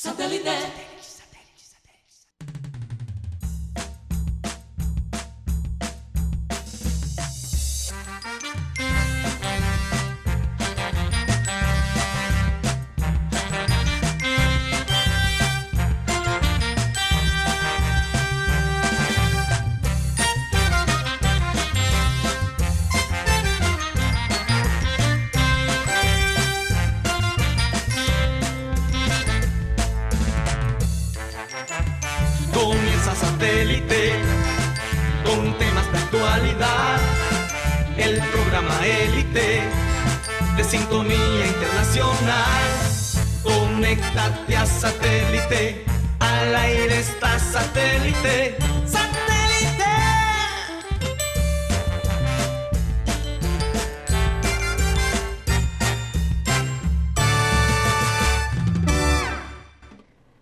Comienza Conéctate a satélite. Al aire está satélite. ¡Satélite!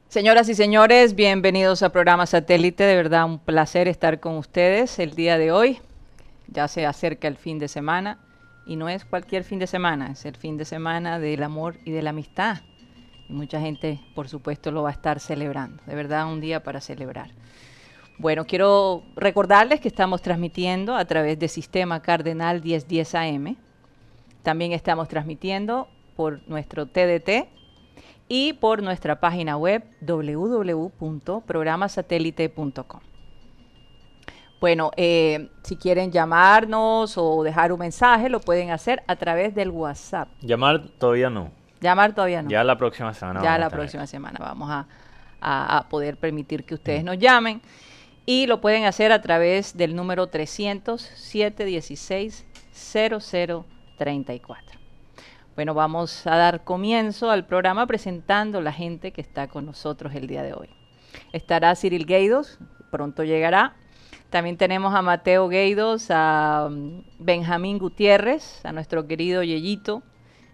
Señoras y señores, bienvenidos a programa Satélite. De verdad, un placer estar con ustedes el día de hoy. Ya se acerca el fin de semana y no es cualquier fin de semana, es el fin de semana del amor y de la amistad. Y mucha gente, por supuesto, lo va a estar celebrando. De verdad, un día para celebrar. Bueno, quiero recordarles que estamos transmitiendo a través de Sistema Cardenal 1010 AM. También estamos transmitiendo por nuestro TDT y por nuestra página web www.programasatélite.com. Bueno, eh, si quieren llamarnos o dejar un mensaje, lo pueden hacer a través del WhatsApp. Llamar todavía no. Llamar todavía no. Ya la próxima semana. ya la próxima semana vamos a, a- a poder permitir que ustedes nos llamen. Y lo pueden hacer a través del número 300 716 0034. Bueno, vamos a dar comienzo al programa presentando la gente que está con nosotros el día de hoy. Estará Cyril Gueidos, pronto llegará. También tenemos a Mateo Gueidos, a mm, Benjamín Gutiérrez, a nuestro querido Yeyito.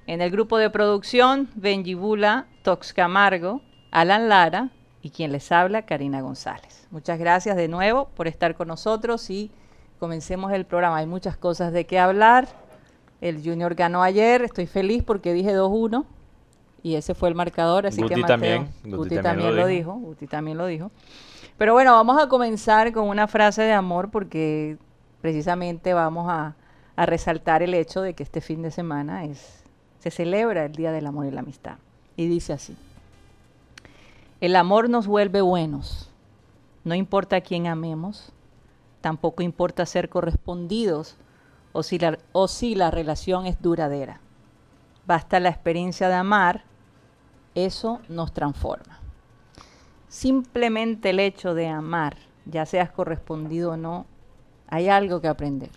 En el grupo de producción, Benji Bula, Tox Camargo, Alan Lara y quien les habla, Karina González. Muchas gracias de nuevo por estar con nosotros y comencemos el programa. Hay muchas cosas de qué hablar. El Junior ganó ayer, estoy feliz porque dije 2-1 y ese fue el marcador, así que Guti Mateo, también, Guti, Guti también, también lo lo dijo. Guti también lo dijo. Pero bueno, vamos a comenzar con una frase de amor porque precisamente vamos a, a resaltar el hecho de que este fin de semana es, se celebra el Día del Amor y la Amistad. Y dice así, el amor nos vuelve buenos, no importa a quién amemos, tampoco importa ser simples o si la, o si la relación es duradera. Basta la experiencia de amar, eso nos transforma. Simplemente el hecho de amar, ya seas correspondido o no, hay algo que aprender.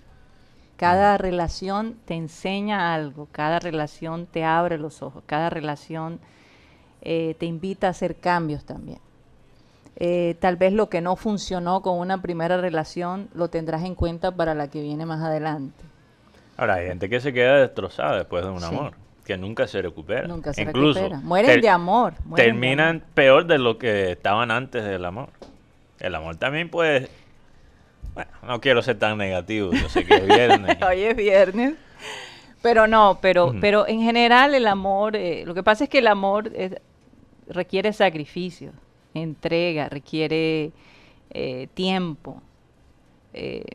Cada relación te enseña algo, cada relación te abre los ojos, cada relación eh, te invita a hacer cambios también. Eh, tal vez lo que no funcionó con una primera relación lo tendrás en cuenta para la que viene más adelante. Ahora, hay gente que se queda destrozada después de un Sí. amor, que nunca se recupera. Nunca se Incluso recupera. Mueren de amor. mueren de terminan amor. peor de lo que estaban antes del amor. El amor también puede... Bueno, no quiero ser tan negativo, yo sé que es viernes. Hoy es viernes. Pero no, pero, pero en general el amor, eh, lo que pasa es que el amor requiere sacrificio, entrega, requiere eh, tiempo. eh,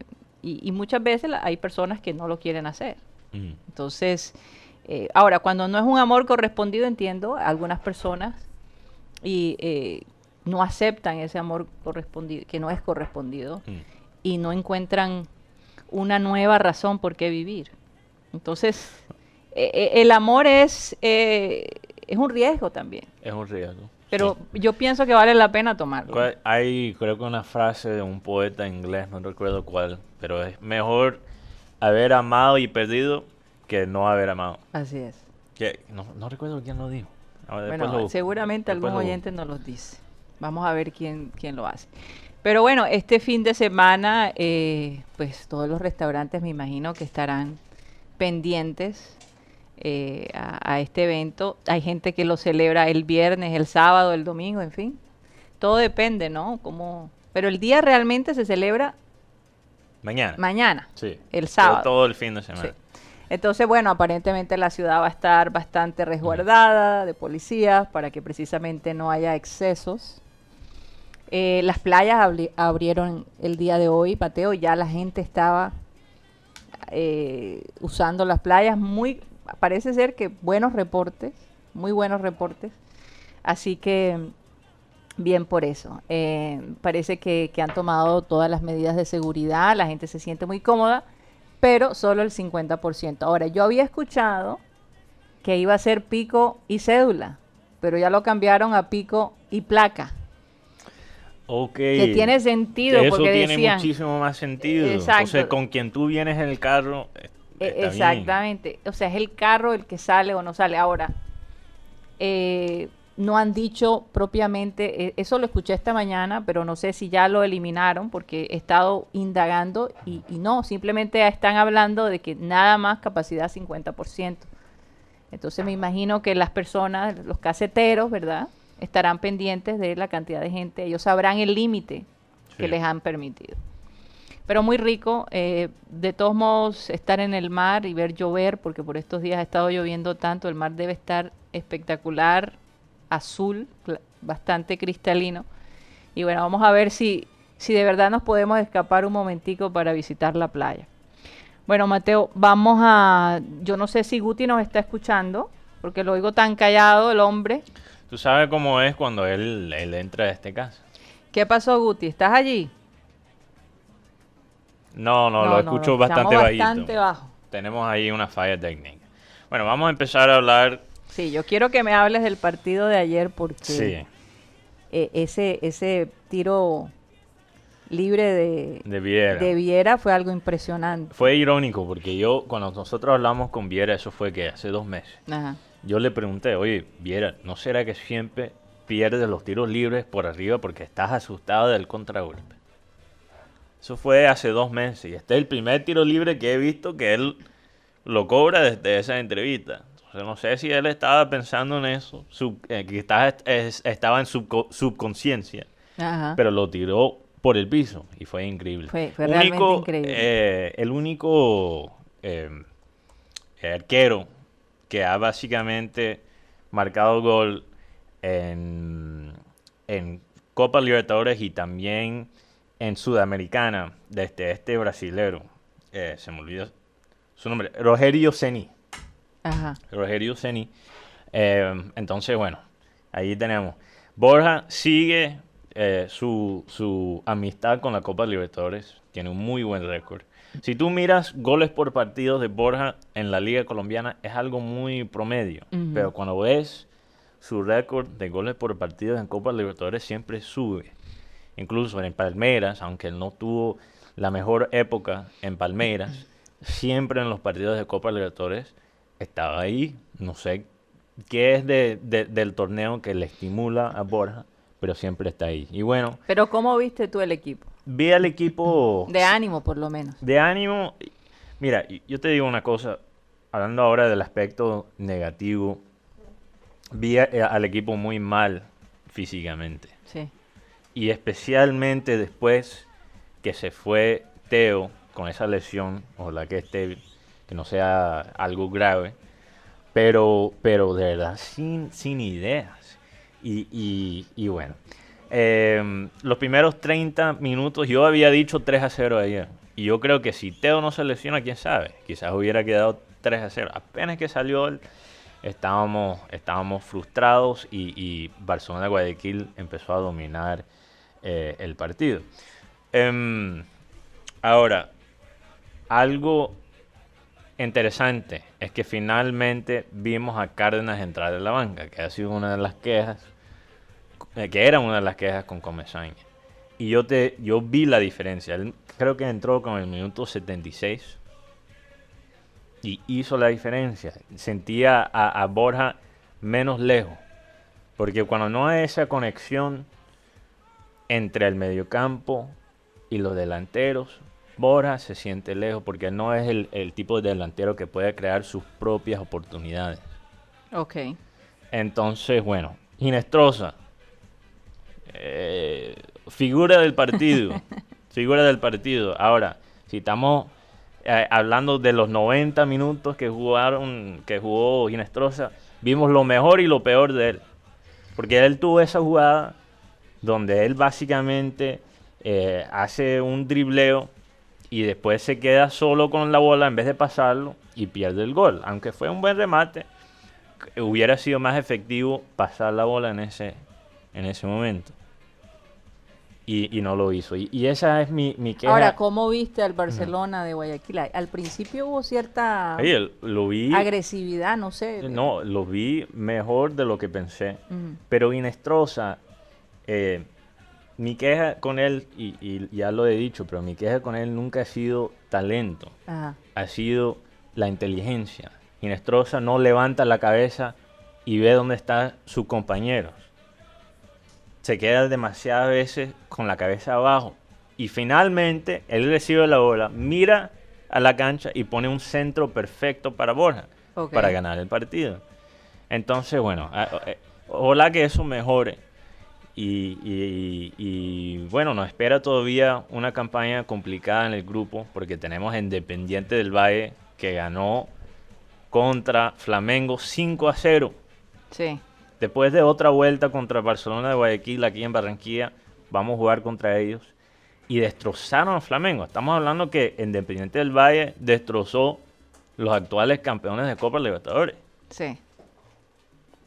y, y muchas veces hay personas que no lo quieren hacer. Mm. Entonces, ahora, cuando no es un amor correspondido, entiendo, algunas personas y eh, no aceptan ese amor correspondido, que no es correspondido, Mm. Y no encuentran una nueva razón por qué vivir. Entonces, eh, eh, el amor es, eh, es un riesgo también, Es un riesgo. pero yo pienso que vale la pena tomarlo. ¿Cuál- Hay, creo que una frase de un poeta inglés, no recuerdo cuál, pero es mejor haber amado y perdido que no haber amado. Así es. Que, no, no recuerdo quién lo dijo. Ah, Bueno, lo seguramente algún oyente nos los dice. Vamos a ver quién, quién lo hace. Pero bueno, este fin de semana, eh, pues todos los restaurantes me imagino que estarán pendientes eh, a, a este evento. Hay gente que lo celebra el viernes, el sábado, el domingo, en fin. Todo depende, ¿no? Como... Pero el día realmente se celebra Mañana. mañana, Sí. el sábado. Todo el fin de semana. Sí. Entonces, bueno, aparentemente la ciudad va a estar bastante resguardada de policías para que precisamente no haya excesos. Eh, las playas abri- abrieron el día de hoy, Mateo, ya la gente estaba eh, usando las playas. Muy, parece ser que buenos reportes, muy buenos reportes. Así que bien por eso. Eh, parece que, que han tomado todas las medidas de seguridad, la gente se siente muy cómoda, pero solo el 50%. Ahora, yo había escuchado que iba a ser pico y cédula, pero ya lo cambiaron a pico y placa. Ok. Que tiene sentido, Eso porque tiene decían- muchísimo más sentido. Exacto. Entonces, con quien tú vienes en el carro, eh, E- bien. Exactamente. O sea, es el carro el que sale o no sale. Ahora, eh, no han dicho propiamente, eh, eso lo escuché esta mañana, pero no sé si ya lo eliminaron porque he estado indagando y, y no, simplemente están hablando de que nada más capacidad 50%. Entonces me imagino que las personas, los caseteros, ¿verdad? Estarán pendientes de la cantidad de gente. Ellos sabrán el límite que les han permitido. Pero muy rico, eh, de todos modos, estar en el mar y ver llover, porque por estos días ha estado lloviendo tanto, el mar debe estar espectacular, azul, bastante cristalino. Y bueno, vamos a ver si, si de verdad nos podemos escapar un momentico para visitar la playa. Bueno, Mateo, vamos a... Yo no sé si Guti nos está escuchando, porque lo oigo tan callado el hombre. Tú sabes cómo es cuando él, él entra a este caso. ¿Qué pasó, Guti? ¿Estás allí? No, no, lo escucho lo bastante bastante bajo. Tenemos ahí una falla técnica. Bueno, vamos a empezar a hablar. Sí, yo quiero que me hables del partido de ayer porque Sí, eh, ese, ese tiro libre de, de Viera. de Viera fue algo impresionante. Fue irónico porque yo, cuando nosotros hablamos con Viera, eso fue que hace dos meses. Ajá. Yo le pregunté, oye, Viera, ¿no será que siempre pierdes los tiros libres por arriba porque estás asustado del contragolpe? Eso fue hace dos meses y este es el primer tiro libre que he visto que él lo cobra desde esa entrevista. Entonces no sé si él estaba pensando en eso, sub- eh, que estaba, es- estaba en subco- subconsciencia, Ajá. pero lo tiró por el piso y fue increíble. Fue- fue realmente increíble. eh, el único eh, arquero que ha básicamente marcado gol en, en Copa Libertadores y también en Sudamericana desde este brasilero. eh, se me olvidó su nombre. Rogerio Ceni. Ajá. Rogerio Ceni. Eh, entonces, bueno, ahí tenemos. Borja sigue eh, su, su amistad con la Copa Libertadores. Tiene un muy buen récord. Si tú miras goles por partido de Borja en la Liga Colombiana, es algo muy promedio. Pero cuando ves su récord de goles por partido en Copa Libertadores, siempre sube. Incluso en Palmeiras, aunque él no tuvo la mejor época en Palmeiras, siempre en los partidos de Copa Libertadores estaba ahí. No sé qué es de- de- del torneo que le estimula a Borja, pero siempre está ahí. Y bueno, Pero ¿cómo viste tú el equipo? Vi al equipo De ánimo, por lo menos. de ánimo. Mira, yo te digo una cosa, hablando ahora del aspecto negativo, vi a- eh, al equipo muy mal físicamente. Sí. Y especialmente después que se fue Teo con esa lesión, ojalá que esté, que no sea algo grave, pero, pero de verdad sin, sin ideas. Y, y- y bueno, em, los primeros 30 minutos, yo había dicho 3 a 0 ayer. Y yo creo que si Teo no se lesiona, quién sabe, quizás hubiera quedado 3 a 0. Apenas que salió él, estábamos, estábamos frustrados y, Barcelona Guayaquil empezó a dominar eh, el partido. Em, ahora, algo interesante es que finalmente vimos a Cárdenas entrar en la banca, que ha sido una de las quejas, que era una de las quejas con Comesaña. Y yo, te, yo vi la diferencia. Él creo que entró con el minuto 76 y hizo la diferencia. Sentía a, a Borja menos lejos. Porque cuando no hay esa conexión entre el mediocampo y los delanteros, Borja se siente lejos porque no es el, el tipo de delantero que puede crear sus propias oportunidades. Ok. Entonces, bueno, Ginestrosa, eh, figura del partido, figura del partido. Ahora, si estamos eh, hablando de los 90 minutos que jugaron, que jugó Ginestrosa, vimos lo mejor y lo peor de él. Porque él tuvo esa jugada donde él básicamente eh, hace un dribleo y después se queda solo con la bola en vez de pasarlo y pierde el gol. Aunque fue un buen remate, hubiera sido más efectivo pasar la bola en ese, en ese momento. Y, no lo hizo. Y, esa es mi, mi queja. Ahora, ¿cómo viste al Barcelona de Guayaquil? Al principio hubo cierta lo vi, agresividad, no sé. No, lo vi mejor de lo que pensé. Pero Inestrosa, eh, mi queja con él, y, ya lo he dicho, pero mi queja con él nunca ha sido talento. Ha sido la inteligencia. Inestrosa no levanta la cabeza y ve dónde están sus compañeros. Se queda demasiadas veces con la cabeza abajo. Y finalmente él recibe la bola, mira a la cancha y pone un centro perfecto para Borja, para ganar el partido. Entonces, bueno, eh, ojalá que eso mejore. Y, y, bueno, nos espera todavía una campaña complicada en el grupo porque tenemos Independiente del Valle que ganó contra Flamengo 5 a 0. Sí. Después de otra vuelta contra Barcelona de Guayaquil aquí en Barranquilla, vamos a jugar contra ellos. Y destrozaron a Flamengo. Estamos hablando que Independiente del Valle destrozó los actuales campeones de Copa Libertadores. Sí.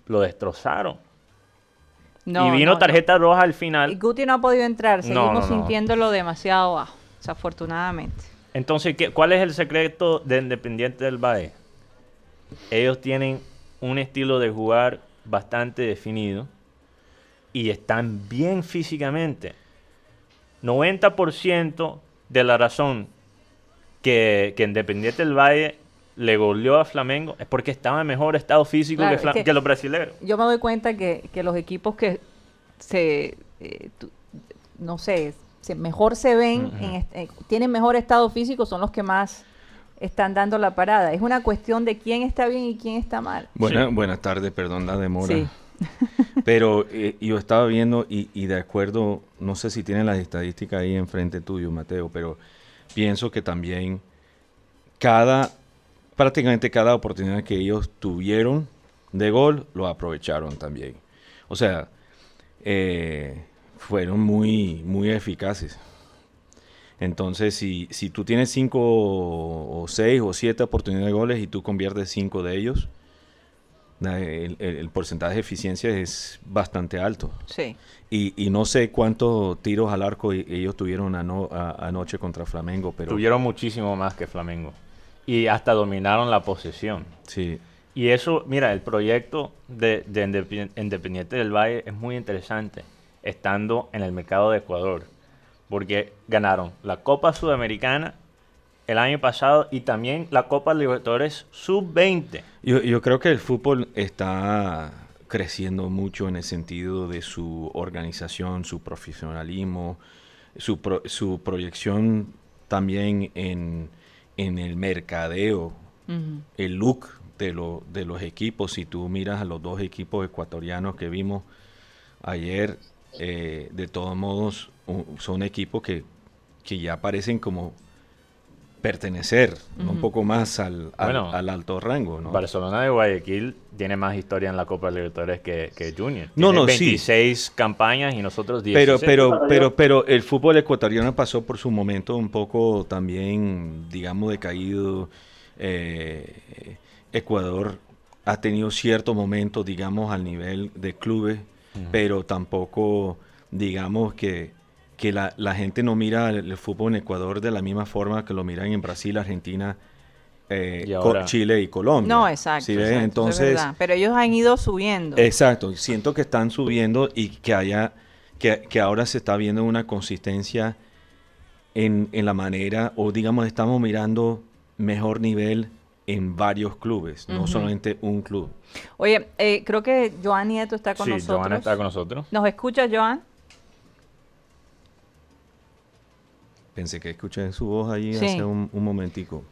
Lo destrozaron. y vino tarjeta roja al final. Y Guti no ha podido entrar. Seguimos sintiéndolo demasiado bajo, desafortunadamente. Entonces, ¿qué, ¿cuál es el secreto de Independiente del Valle? Ellos tienen un estilo de jugar bastante definido y están bien físicamente. 90% de la razón que, Independiente del Valle le goleó a Flamengo es porque estaba en mejor estado físico que, los brasileños. Yo me doy cuenta que, los equipos que se, eh, no sé, mejor se ven, eh, tienen mejor estado físico, son los que más están dando la parada. Es una cuestión de quién está bien y quién está mal. Buenas tardes, perdón la demora. Sí. Pero eh, yo estaba viendo y, de acuerdo, no sé si tienen las estadísticas ahí enfrente tuyo, Mateo, pero pienso que también cada, prácticamente cada oportunidad que ellos tuvieron de gol, lo aprovecharon también. O sea, eh, fueron muy, muy eficaces. Entonces, si, si tú tienes cinco o seis o siete oportunidades de goles y tú conviertes cinco de ellos, el, porcentaje de eficiencia es bastante alto. Sí. Y, y no sé cuántos tiros al arco e, ellos tuvieron anoche contra Flamengo, pero... Tuvieron muchísimo más que Flamengo. Y hasta dominaron la posesión. Sí. Y eso, mira, el proyecto de, de Independiente del Valle es muy interesante estando en el mercado de Ecuador, porque ganaron la Copa Sudamericana el año pasado y también la Copa Libertadores Sub-20. Yo, creo que el fútbol está creciendo mucho en el sentido de su organización, su profesionalismo, su, su proyección también en, el mercadeo, el look de, lo, de los equipos. Si tú miras a los dos equipos ecuatorianos que vimos ayer, eh, de todos modos son equipos que, ya parecen como pertenecer un poco más al, al, alto rango. ¿no? Barcelona de Guayaquil tiene más historia en la Copa Libertadores que, que Junior. No, no, 26 campañas y nosotros 10. Pero, pero, pero, pero el fútbol ecuatoriano pasó por su momento un poco también, digamos, decaído. Eh, Ecuador ha tenido ciertos momentos, digamos, al nivel de clubes pero tampoco digamos que, que la, la, gente no mira el, fútbol en Ecuador de la misma forma que lo miran en Brasil, Argentina, eh, Chile y Colombia. No, exacto. Entonces, pero ellos han ido subiendo. Exacto, siento que están subiendo y que haya que, que ahora se está viendo una consistencia en, en, la manera, o digamos, estamos mirando mejor nivel en varios clubes, no solamente un club. Oye, eh, creo que Joan Nieto está con nosotros. Sí, Joan está con nosotros. ¿Nos escucha, Joan? Pensé que escuché su voz ahí hace un, momentico.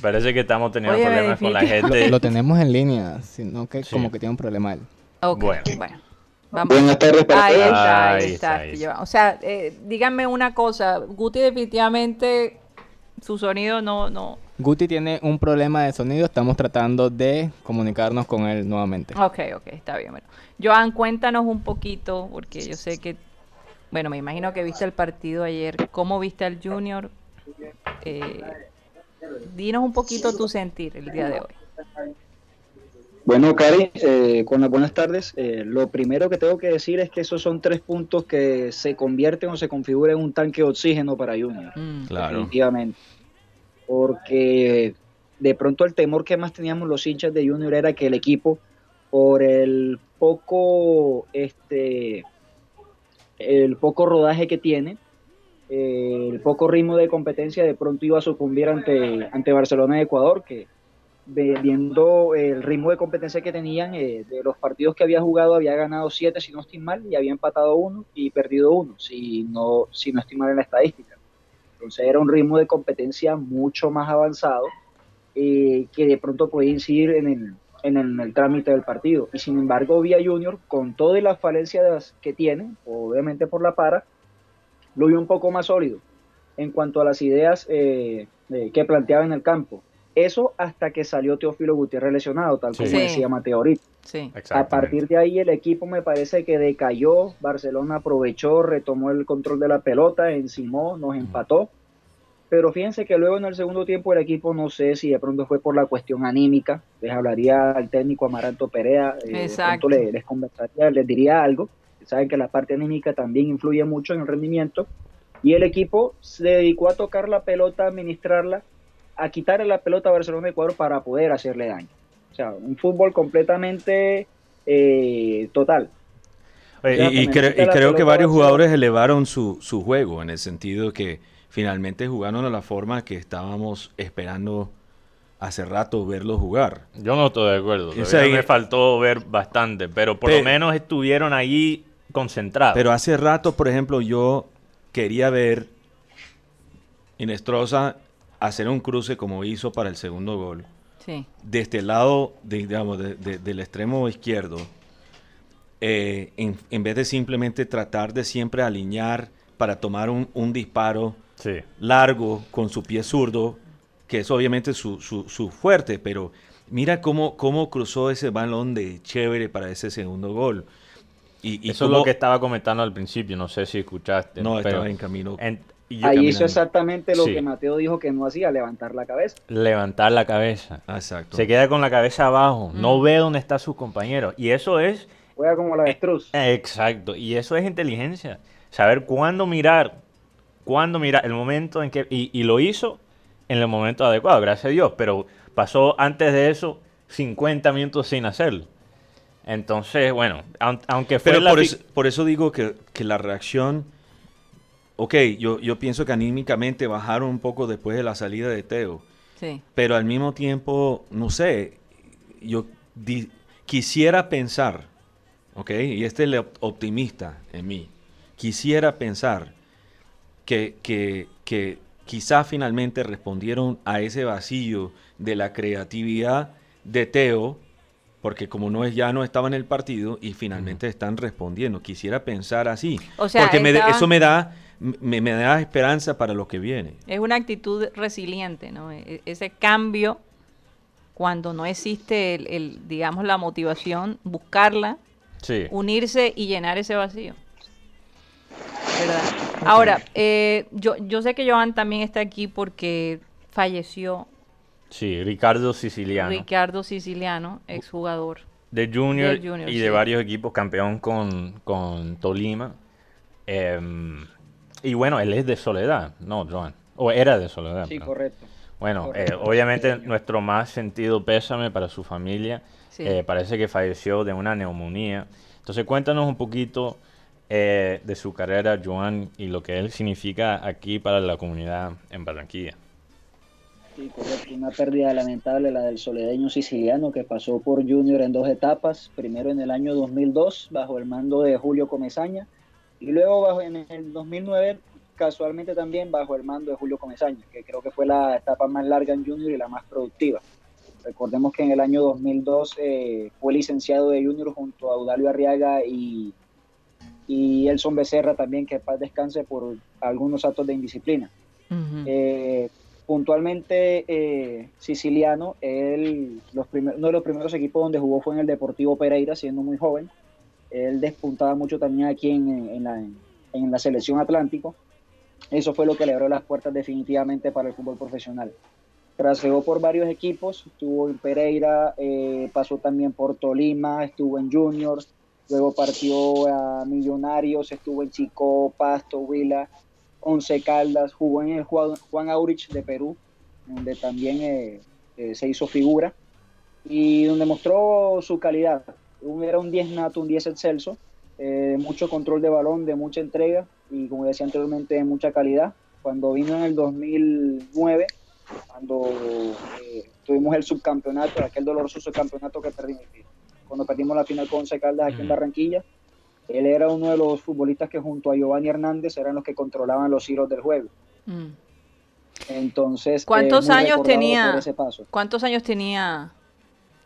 Parece que estamos teniendo problemas con la gente. Lo, tenemos en línea, sino que como que tiene un problema él. bueno. bueno. Vamos. Buenas tardes para ahí está, ahí está, O sea, eh, díganme una cosa. Guti definitivamente su sonido no, no. Guti tiene un problema de sonido, estamos tratando de comunicarnos con él nuevamente. Ok, ok, está bien. Bueno. Joan, cuéntanos un poquito, porque yo sé que, bueno, me imagino que viste el partido ayer. ¿Cómo viste al Junior? Eh, dinos un poquito tu sentir el día de hoy. Bueno, Cari, eh, con las buenas tardes. Eh, lo primero que tengo que decir es que esos son tres puntos que se convierten o se configuran en un tanque de oxígeno para Junior. Mm. claro. Definitivamente. Porque de pronto el temor que más teníamos los hinchas de Junior era que el equipo, por el poco, este, el poco rodaje que tiene, eh, el poco ritmo de competencia, de pronto iba a sucumbir ante, ante Barcelona y Ecuador, que viendo el ritmo de competencia que tenían, eh, de los partidos que había jugado, había ganado siete, si no estoy mal, y había empatado uno y perdido uno, si no, si no estoy mal en la estadística. Entonces era un ritmo de competencia mucho más avanzado eh, que de pronto podía incidir en el, en el, trámite del partido. Y sin embargo, Vía Junior, con todas las falencias que tiene, obviamente por la para, lo vio un poco más sólido en cuanto a las ideas eh, que planteaba en el campo eso hasta que salió Teófilo Gutiérrez lesionado, tal como decía Mateo ahorita. A partir de ahí el equipo me parece que decayó, Barcelona aprovechó, retomó el control de la pelota, encimó, nos empató. Pero fíjense que luego en el segundo tiempo el equipo no sé si de pronto fue por la cuestión anímica, les hablaría al técnico Amaranto Perea, eh, de pronto les, conversaría, les diría algo, saben que la parte anímica también influye mucho en el rendimiento, y el equipo se dedicó a tocar la pelota, a administrarla, a quitarle la pelota a Barcelona Ecuador para poder hacerle daño. O sea, un fútbol completamente eh, total. y, creo que varios jugadores elevaron su, su juego en el sentido que finalmente jugaron de la forma que estábamos esperando hace rato verlos jugar. Yo no estoy de acuerdo. me faltó ver bastante, pero por lo menos estuvieron ahí concentrados. Pero hace rato, por ejemplo, yo quería ver Inestrosa hacer un cruce como hizo para el segundo gol. Sí. De este lado, digamos, del extremo izquierdo, eh, en, vez de simplemente tratar de siempre alinear para tomar un, disparo largo con su pie zurdo, que es obviamente su, su, fuerte, pero mira cómo, cómo cruzó ese balón de chévere para ese segundo gol. Y, Eso es lo que estaba comentando al principio, no sé si escuchaste. No, estaba en camino. Ahí hizo exactamente lo que Mateo dijo que no hacía, levantar la cabeza. Levantar la cabeza. Exacto. Se queda con la cabeza abajo, no ve dónde está su compañero. Y eso es... Juega como la avestruz. Eh, exacto. Y eso es inteligencia. Saber cuándo mirar, cuándo mirar, el momento en que... Y, lo hizo en el momento adecuado, gracias a Dios. Pero pasó antes de eso 50 minutos sin hacerlo. Entonces, bueno, aunque fue... Pero por, eso, por, eso, digo que, que la reacción ok, yo, yo pienso que anímicamente bajaron un poco después de la salida de Teo. Sí. Pero al mismo tiempo, no sé, yo quisiera pensar, ok, y este es el optimista en mí, quisiera pensar que, que, que quizá finalmente respondieron a ese vacío de la creatividad de Teo, porque como no es ya no estaba en el partido y finalmente están respondiendo. Quisiera pensar así, o sea, porque eso me da me, da esperanza para lo que viene. Es una actitud resiliente, ¿no? E, e, ese cambio, cuando no existe, el, digamos, la motivación, buscarla, unirse y llenar ese vacío. ¿Verdad? Ahora, eh, yo, yo sé que Joan también está aquí porque falleció. Sí, Ricardo Siciliano. Ricardo Siciliano, exjugador. De Junior, junior y de varios equipos, campeón con, con Tolima. Eh, y bueno, él es de Soledad, ¿no, Joan? O era de Soledad. Sí, correcto. Bueno, eh, obviamente nuestro más sentido pésame para su familia. Eh, parece que falleció de una neumonía. Entonces cuéntanos un poquito eh, de su carrera, Joan, y lo que él significa aquí para la comunidad en Barranquilla. Sí, correcto. Una pérdida lamentable la del soledeño siciliano que pasó por Junior en dos etapas. Primero en el año 2002 bajo el mando de Julio Comesaña y luego bajo, en el 2009, casualmente también bajo el mando de Julio Comesaña, que creo que fue la etapa más larga en Junior y la más productiva. Recordemos que en el año 2002 eh, fue licenciado de Junior junto a Audalio Arriaga y, y Elson Becerra también, que paz descanse por algunos actos de indisciplina. Eh, puntualmente eh, siciliano, él, los uno de los primeros equipos donde jugó fue en el Deportivo Pereira, siendo muy joven. Él despuntaba mucho también aquí en, la, en la selección Atlántico. Eso fue lo que le abrió las puertas definitivamente para el fútbol profesional. Trasegó por varios equipos, estuvo en Pereira, eh, pasó también por Tolima, estuvo en Juniors, luego partió a Millonarios, estuvo en Chico, Pasto, Huila, Once Caldas, jugó en el Juan, Aurich de Perú, donde también eh, eh, se hizo figura y donde mostró su calidad. Era un 10 nato, un 10 excelso, mucho control de balón, de mucha entrega y como decía anteriormente, mucha calidad. Cuando vino en el 2009, cuando eh, tuvimos el subcampeonato, aquel doloroso subcampeonato que perdimos, cuando perdimos la final con Once Caldas aquí en Barranquilla, él era uno de los futbolistas que junto a Giovanni Hernández eran los que controlaban los hilos del juego. Mm. Entonces, ¿cuántos años tenía? ¿Cuántos años tenía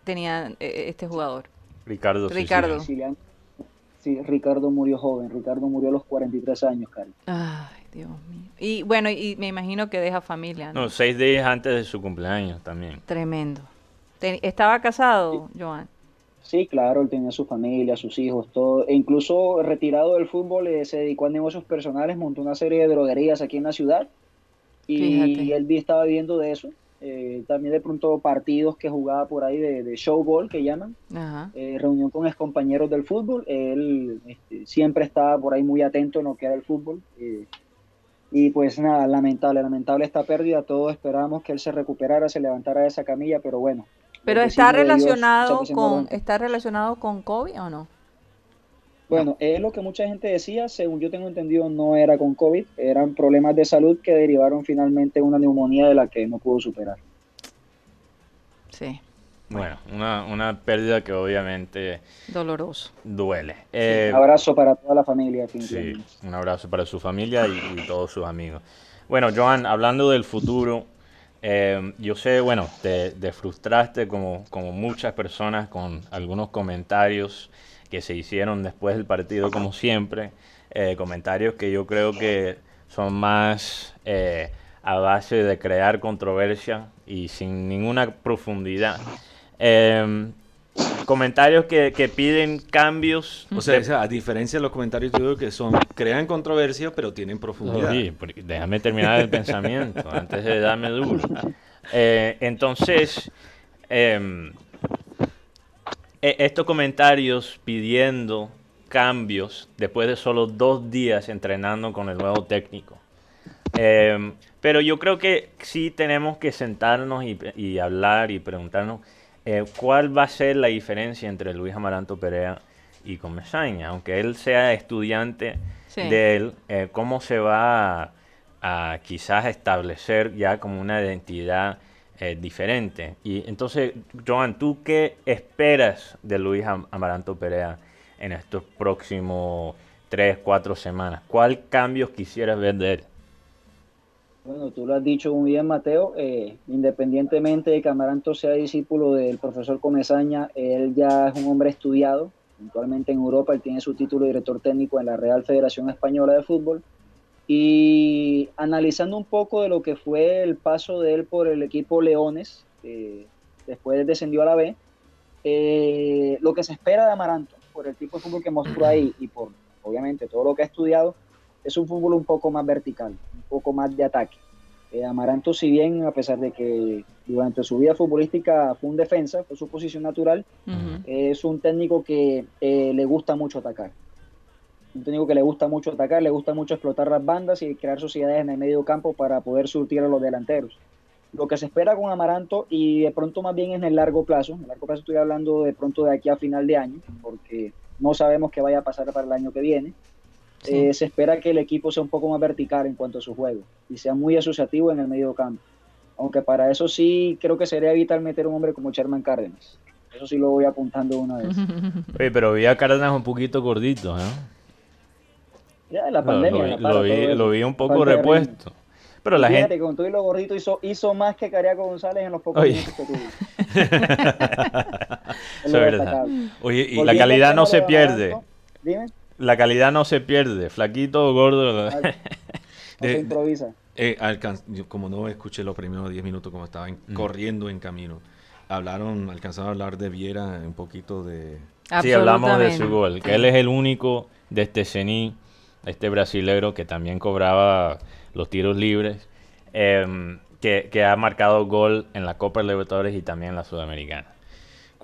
tenía eh, este jugador? Ricardo. Ricardo. Sí, Ricardo murió joven. Ricardo murió a los 43 años, Cari. Ay, Dios mío. Y bueno, y me imagino que deja familia. No, seis días antes de su cumpleaños también. Tremendo. ¿Estaba casado, Joan? Sí, claro, él tenía su familia, sus hijos, todo. E incluso retirado del fútbol, eh, se dedicó a negocios personales, montó una serie de droguerías aquí en la ciudad. Y él estaba viviendo de eso. Eh, también de pronto partidos que jugaba por ahí de, de showball que llaman, eh, reunión con compañeros del fútbol, él este, siempre estaba por ahí muy atento en lo que era el fútbol. Y pues nada, lamentable, lamentable esta pérdida, todos esperábamos que él se recuperara, se levantara de esa camilla, pero bueno. Pero está relacionado con, ¿está relacionado con COVID o no? Bueno, es lo que mucha gente decía, según yo tengo entendido, no era con COVID, eran problemas de salud que derivaron finalmente en una neumonía de la que no pudo superar. Sí. Bueno, una, una pérdida que obviamente... Doloroso. Duele. un eh, abrazo para toda la familia. Sí, un abrazo para su familia y, todos sus amigos. Bueno, Joan, hablando del futuro, eh, yo sé, bueno, te, te, frustraste como, muchas personas con algunos comentarios que se hicieron después del partido, como siempre. Eh, comentarios que yo creo que son más eh, a base de crear controversia y sin ninguna profundidad. Comentarios que, piden cambios. O sea, a diferencia de los comentarios que son, crean controversia, pero tienen profundidad. Sí, déjame terminar el pensamiento antes de darme duro. Eh, entonces, em, e, estos comentarios pidiendo cambios después de solo dos días entrenando con el nuevo técnico. Em, pero yo creo que sí tenemos que sentarnos y, hablar y preguntarnos eh, cuál va a ser la diferencia entre Luis Amaranto Perea y Comesaña. Aunque él sea estudiante de él, eh, cómo se va a, quizás establecer ya como una identidad eh, diferente. Y entonces, Joan, ¿tú qué esperas de Luis Amaranto Perea en estos próximos tres, cuatro semanas? ¿Cuál cambios quisieras ver de él? Bueno, tú lo has dicho muy bien, Mateo. Eh, independientemente de que Amaranto sea discípulo del profesor Comesaña, él ya es un hombre estudiado. Actualmente en Europa, él tiene su título de director técnico en la Real Federación Española de Fútbol y analizando un poco de lo que fue el paso de él por el equipo Leones, después descendió a la B, eh, lo que se espera de Amaranto, por el tipo de fútbol que mostró ahí y por obviamente todo lo que ha estudiado, es un fútbol un poco más vertical, poco más de ataque. Eh, Amaranto, si bien a pesar de que durante su vida futbolística fue un defensa, fue su posición natural, es un técnico que eh, le gusta mucho atacar un técnico que le gusta mucho atacar, le gusta mucho explotar las bandas y crear sociedades en el medio campo para poder surtir a los delanteros. Lo que se espera con Amaranto y de pronto más bien en el largo plazo, en el largo plazo estoy hablando de pronto de aquí a final de año, porque no sabemos qué vaya a pasar para el año que viene. Eh, se espera que el equipo sea un poco más vertical en cuanto a su juego y sea muy asociativo en el medio campo. Aunque para eso sí creo que sería vital meter un hombre como Sherman Cárdenas. Eso sí lo voy apuntando una vez. Oye, pero vi a Cárdenas un poquito gordito, ¿no? Ya, la pandemia. lo, vi, lo, vi, un poco repuesto. Pero la gente. con todo y lo gordito hizo, hizo más que Cariaco González en los pocos minutos que tuvo. es verdad. Oye, y la calidad no se pierde. Dime. La calidad no se pierde. Flaquito o gordo. se improvisa. Eh, como no escuché los primeros 10 minutos como estaba mm. corriendo en camino, hablaron, alcanzaron a hablar de Viera un poquito de... Sí, hablamos de su gol, que él es el único de este Cení, este brasilero que también cobraba los tiros libres, em, que, que, ha marcado gol en la Copa Libertadores y también en la Sudamericana.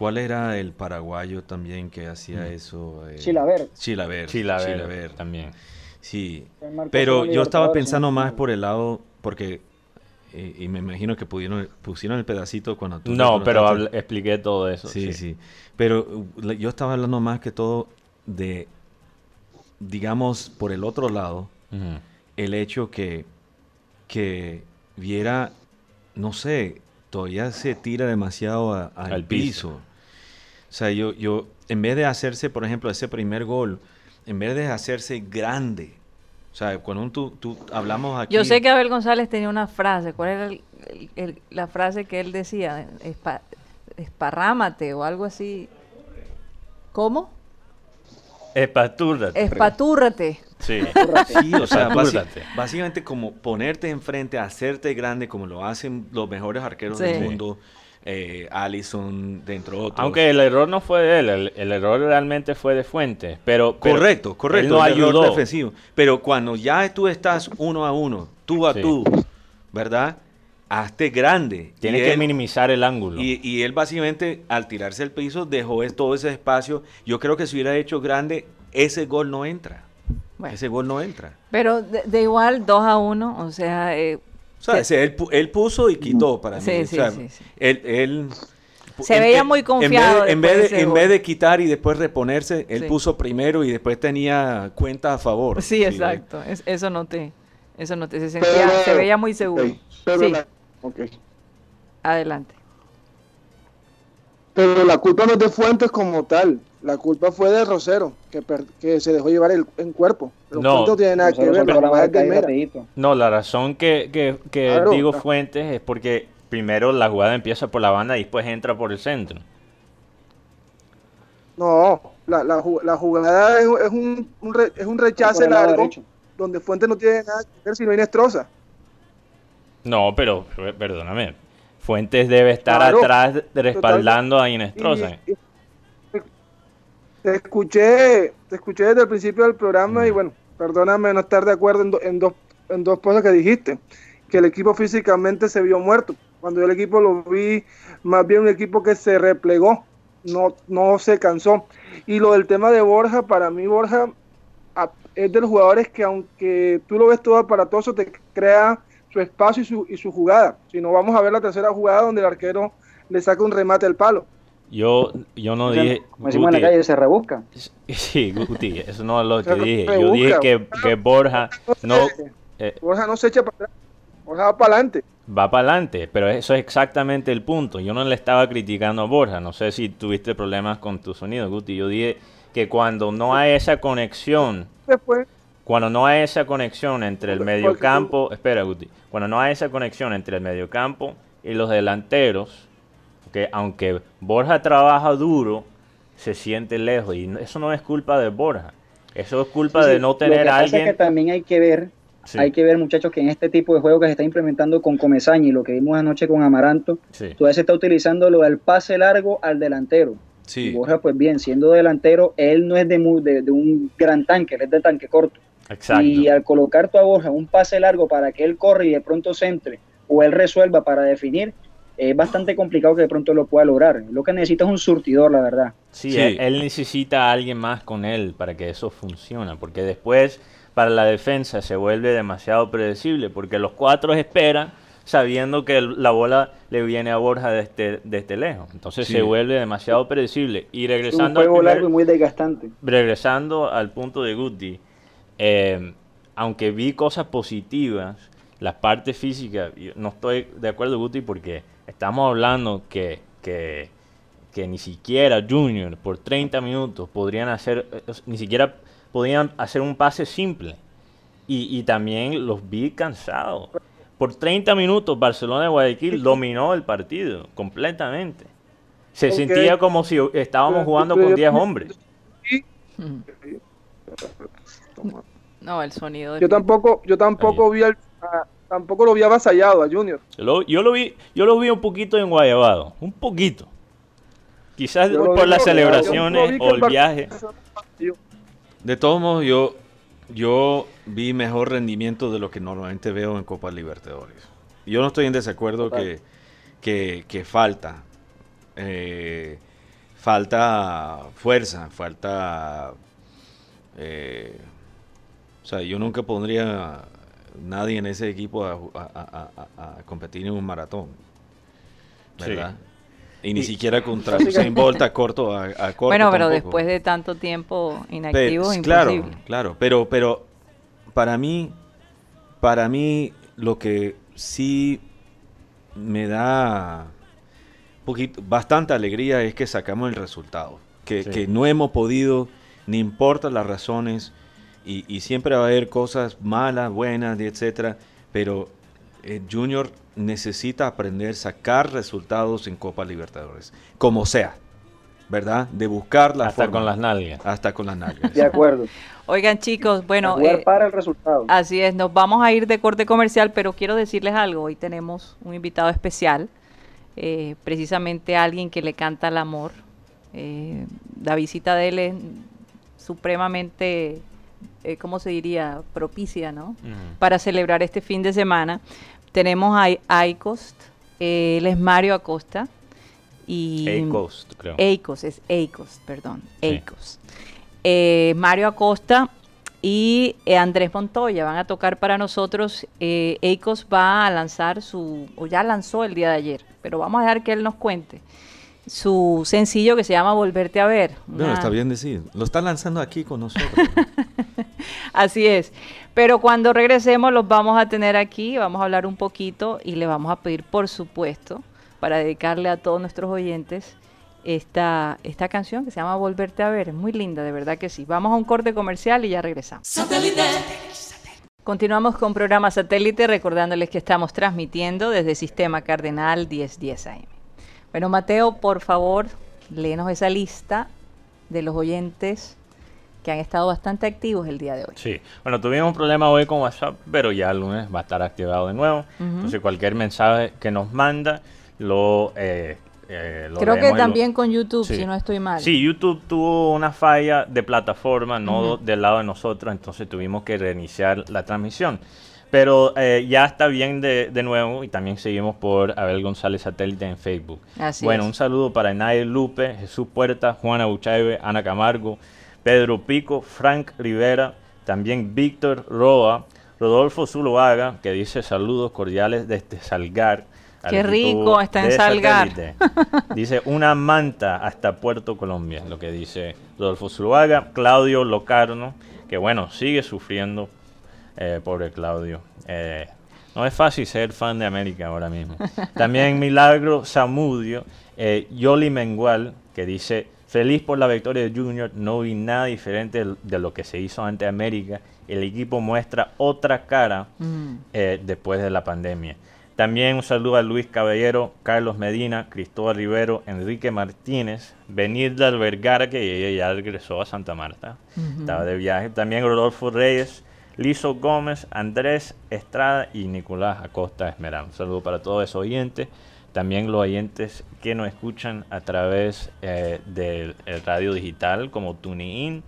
¿Cuál era el paraguayo también que hacía mm. eso? Eh, Chilaver. Chilaver. Chilaver, también. Sí, pero yo estaba pensando más por el lado, porque, eh, y me imagino que pudieron, pusieron el pedacito cuando tú... No, pero expliqué todo eso. Sí, sí, Pero uh, yo estaba hablando más que todo de, digamos, por el otro lado, el hecho que, que viera, no sé, todavía se tira demasiado al piso. O sea, yo, yo, en vez de hacerse, por ejemplo, ese primer gol, en vez de hacerse grande, o sea, cuando tú, tú hablamos aquí... Yo sé que Abel González tenía una frase, ¿cuál era la frase que él decía? esparrámate o algo así. ¿Cómo? Espatúrrate. Espatúrrate. Sí. sí, o sea, básicamente como ponerte enfrente, hacerte grande como lo hacen los mejores arqueros del mundo eh, Allison, dentro de otros. Aunque el error no fue de él, el, error realmente fue de Fuentes. Pero, correcto, correcto. no ayudó. defensivo. Pero cuando ya tú estás uno a uno, tú a tú, ¿verdad? Hazte grande. Tiene que minimizar el ángulo. Y, él básicamente, al tirarse al piso, dejó todo ese espacio. Yo creo que si hubiera hecho grande, ese gol no entra. Ese gol no entra. Pero de, igual, 2 a 1, o sea, eh, o sea, él, puso y quitó para mí. Sí, sí, sí, Él, se veía muy confiado. En vez, de, en, vez de, quitar y después reponerse, él puso primero y después tenía cuenta a favor. Sí, exacto. eso noté. Eso noté. Se, sentía, se veía muy seguro. sí. Adelante. Pero la culpa no es de Fuentes como tal. La culpa fue de Rosero, que, que se dejó llevar el, en cuerpo. no, no tiene nada que ver. No, la razón que, que, digo Fuentes es porque primero la jugada empieza por la banda y después entra por el centro. No, la, la, la jugada es, un, un, es un rechace largo donde Fuentes no tiene nada que ver si no hay Nestroza. No, pero perdóname. Fuentes debe estar atrás respaldando a Inestrosa. Te escuché, te escuché desde el principio del programa y bueno, perdóname no estar de acuerdo en, dos, en dos cosas que dijiste. Que el equipo físicamente se vio muerto. Cuando yo el equipo lo vi, más bien un equipo que se replegó, no, no se cansó. Y lo del tema de Borja, para mí Borja es de los jugadores que aunque tú lo ves todo aparatoso, te crea su espacio y su, y su jugada. Si no, vamos a ver la tercera jugada donde el arquero le saca un remate al palo. Yo, yo no dije. Como decimos en la calle, se rebusca. Sí, Guti, eso no es lo que dije. Yo dije que, que Borja no. Eh, Borja no se echa para atrás. Borja va para adelante. Va para adelante, pero eso es exactamente el punto. Yo no le estaba criticando a Borja. No sé si tuviste problemas con tu sonido, Guti. Yo dije que cuando no hay esa conexión. Después. Cuando no hay esa conexión entre el mediocampo. Espera, Guti. Cuando no hay esa conexión entre el mediocampo y los delanteros que aunque Borja trabaja duro, se siente lejos. Y eso no es culpa de Borja. Eso es culpa de no tener a alguien. que también hay que ver, hay que ver, muchachos, que en este tipo de juego que se está implementando con Comesaña y lo que vimos anoche con Amaranto, todavía se está utilizando lo del pase largo al delantero. Y Borja, pues bien, siendo delantero, él no es de, de, un gran tanque, él es de tanque corto. Y al colocar tu a Borja un pase largo para que él corra y de pronto centre o él resuelva para definir, es bastante complicado que de pronto lo pueda lograr. Lo que necesita es un surtidor, la verdad. Sí, Él, necesita a alguien más con él para que eso funcione, porque después para la defensa se vuelve demasiado predecible, porque los cuatro esperan sabiendo que la bola le viene a Borja desde, desde lejos. Entonces se vuelve demasiado predecible. Y regresando un juego largo y muy desgastante. Regresando al punto de Guti, eh, aunque vi cosas positivas, las partes físicas, no estoy de acuerdo, Guti, porque Estamos hablando que, que, ni siquiera Junior por 30 minutos podrían hacer, eh, ni siquiera podían hacer un pase simple. Y, también los vi cansados. Por 30 minutos Barcelona de Guayaquil dominó el partido completamente. Se sentía como si estábamos jugando con 10 hombres. No, el sonido. Yo tampoco, yo tampoco vi al, tampoco lo vi avasallado a Junior. Yo lo, yo lo vi, yo lo vi un poquito en Guayabado, un poquito. Quizás por las celebraciones o el viaje. De todos modos, yo, yo vi mejor rendimiento de lo que normalmente veo en Copa Libertadores. Yo no estoy en desacuerdo que, que, falta. Eh, falta fuerza, falta... Eh, o sea, yo nunca pondría nadie en ese equipo a, competir en un maratón. ¿Verdad? Y ni siquiera contra Usain Bolt a corto, a, corto Bueno, pero después de tanto tiempo inactivo, pues, Claro, claro, pero, pero para mí, para mí lo que sí me da poquito, bastante alegría es que sacamos el resultado, que, que no hemos podido, ni importa las razones, y, siempre va a haber cosas malas, buenas, etcétera, pero eh, Junior necesita aprender a sacar resultados en Copa Libertadores, como sea, ¿verdad? De buscar la Hasta con las nalgas. Hasta con las nalgas. De acuerdo. Oigan chicos, bueno, eh, para el resultado. Así es, nos vamos a ir de corte comercial, pero quiero decirles algo, hoy tenemos un invitado especial, eh, precisamente alguien que le canta el amor. la visita de él es supremamente eh, ¿cómo se diría? Propicia, ¿no? Para celebrar este fin de semana. Tenemos a Aicost, él es Mario Acosta. Y Acost, creo. Acost, es Acost, perdón, eh, Mario Acosta y eh, Andrés Montoya van a tocar para nosotros. Eh, va a lanzar su, o ya lanzó el día de ayer, pero vamos a dejar que él nos cuente su sencillo que se llama Volverte a ver. Bueno, está bien decir. Lo está lanzando aquí con nosotros. Así es. Pero cuando regresemos los vamos a tener aquí, vamos a hablar un poquito y le vamos a pedir, por supuesto, para dedicarle a todos nuestros oyentes esta, esta canción que se llama Volverte a ver. Es muy linda, de verdad que sí. Vamos a un corte comercial y ya regresamos. Continuamos con programa satélite recordándoles que estamos transmitiendo desde Sistema Cardenal 1010 AM. Bueno, Mateo, por favor, léenos esa lista de los oyentes que han estado bastante activos el día de hoy. Sí, bueno, tuvimos un problema hoy con WhatsApp, pero ya el lunes va a estar activado de nuevo. Entonces, cualquier mensaje que nos manda, lo, eh, eh, Creo que también con YouTube, si no estoy mal. Sí, YouTube tuvo una falla de plataforma, no del lado de nosotros, entonces tuvimos que reiniciar la transmisión. Pero eh, ya está bien de, nuevo y también seguimos por Abel González Satélite en Facebook. bueno, un saludo para Nair Lupe, Jesús Puerta, Juana Buchaibe, Ana Camargo, Pedro Pico, Frank Rivera, también Víctor Roa, Rodolfo Zuloaga, que dice saludos cordiales desde Salgar. Qué rico, está en Salgar. Dice una manta hasta Puerto Colombia, lo que dice Rodolfo Zuloaga. Claudio Locarno, que bueno, sigue sufriendo eh, pobre Claudio. Eh, no es fácil ser fan de América ahora mismo. También Milagro Zamudio, eh, Yoli Mengual, que dice, feliz por la victoria de Junior, no vi nada diferente de, lo que se hizo ante América. El equipo muestra otra cara mm. eh, después de la pandemia. También un saludo a Luis Caballero, Carlos Medina, Cristóbal Rivero, Enrique Martínez, Benilda Vergara, que ella ya regresó a Santa Marta, estaba de viaje. También Rodolfo Reyes, Lizo Gómez, Andrés Estrada y Nicolás Acosta Esmeralda. Un saludo para todos esos oyentes. También los oyentes que nos escuchan a través eh, del radio digital como TuneIn.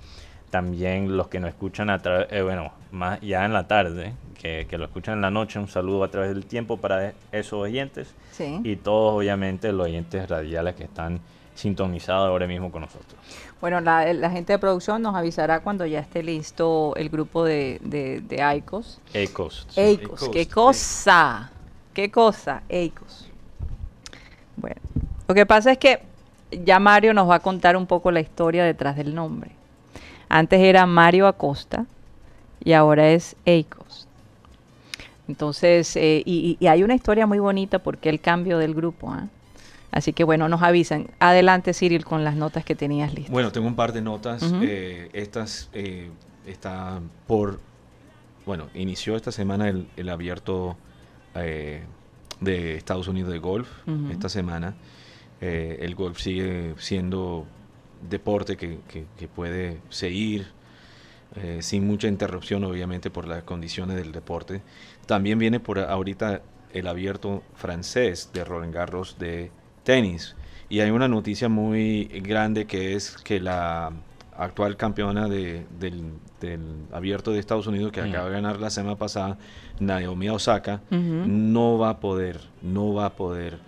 También los que nos escuchan a través, eh, bueno, más ya en la tarde, que, lo escuchan en la noche. Un saludo a través del tiempo para esos oyentes. Y todos, obviamente, los oyentes radiales que están sintonizados ahora mismo con nosotros. Bueno, la, gente de producción nos avisará cuando ya esté listo el grupo de, de, de AICOS. AICOS. qué cosa, qué cosa, AICOS. Bueno, lo que pasa es que ya Mario nos va a contar un poco la historia detrás del nombre. Antes era Mario Acosta y ahora es AICOS. Entonces, eh, y, y, hay una historia muy bonita porque el cambio del grupo. ¿ah? Así que bueno, nos avisan. Adelante, Cyril, con las notas que tenías listas. Bueno, tengo un par de notas. Eh, estas eh, está por. Bueno, inició esta semana el, abierto eh, de Estados Unidos de golf. Esta semana. el golf sigue siendo deporte que, puede seguir eh, sin mucha interrupción, obviamente, por las condiciones del deporte. También viene por ahorita el abierto francés de Roland Garros de tenis. Y hay una noticia muy grande que es que la actual campeona de, del, abierto de Estados Unidos, que acaba de ganar la semana pasada, Naomi Osaka, no va a poder, no va a poder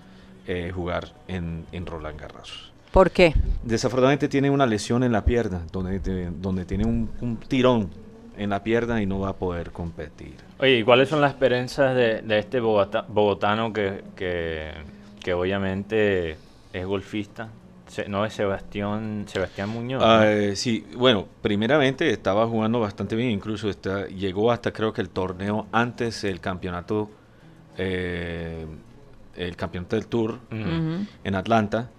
eh, jugar en, en Roland Garros. ¿Por qué? Desafortunadamente tiene una lesión en la pierna, donde, donde tiene un, tirón en la pierna y no va a poder competir. Oye, ¿y cuáles son las esperanzas de, este bogotano que, que, obviamente es golfista? no es Sebastián Sebastián Muñoz. Ah, eh, sí, bueno, primeramente estaba jugando bastante bien, incluso está, llegó hasta creo que el torneo antes el campeonato eh, el campeonato del Tour en Atlanta.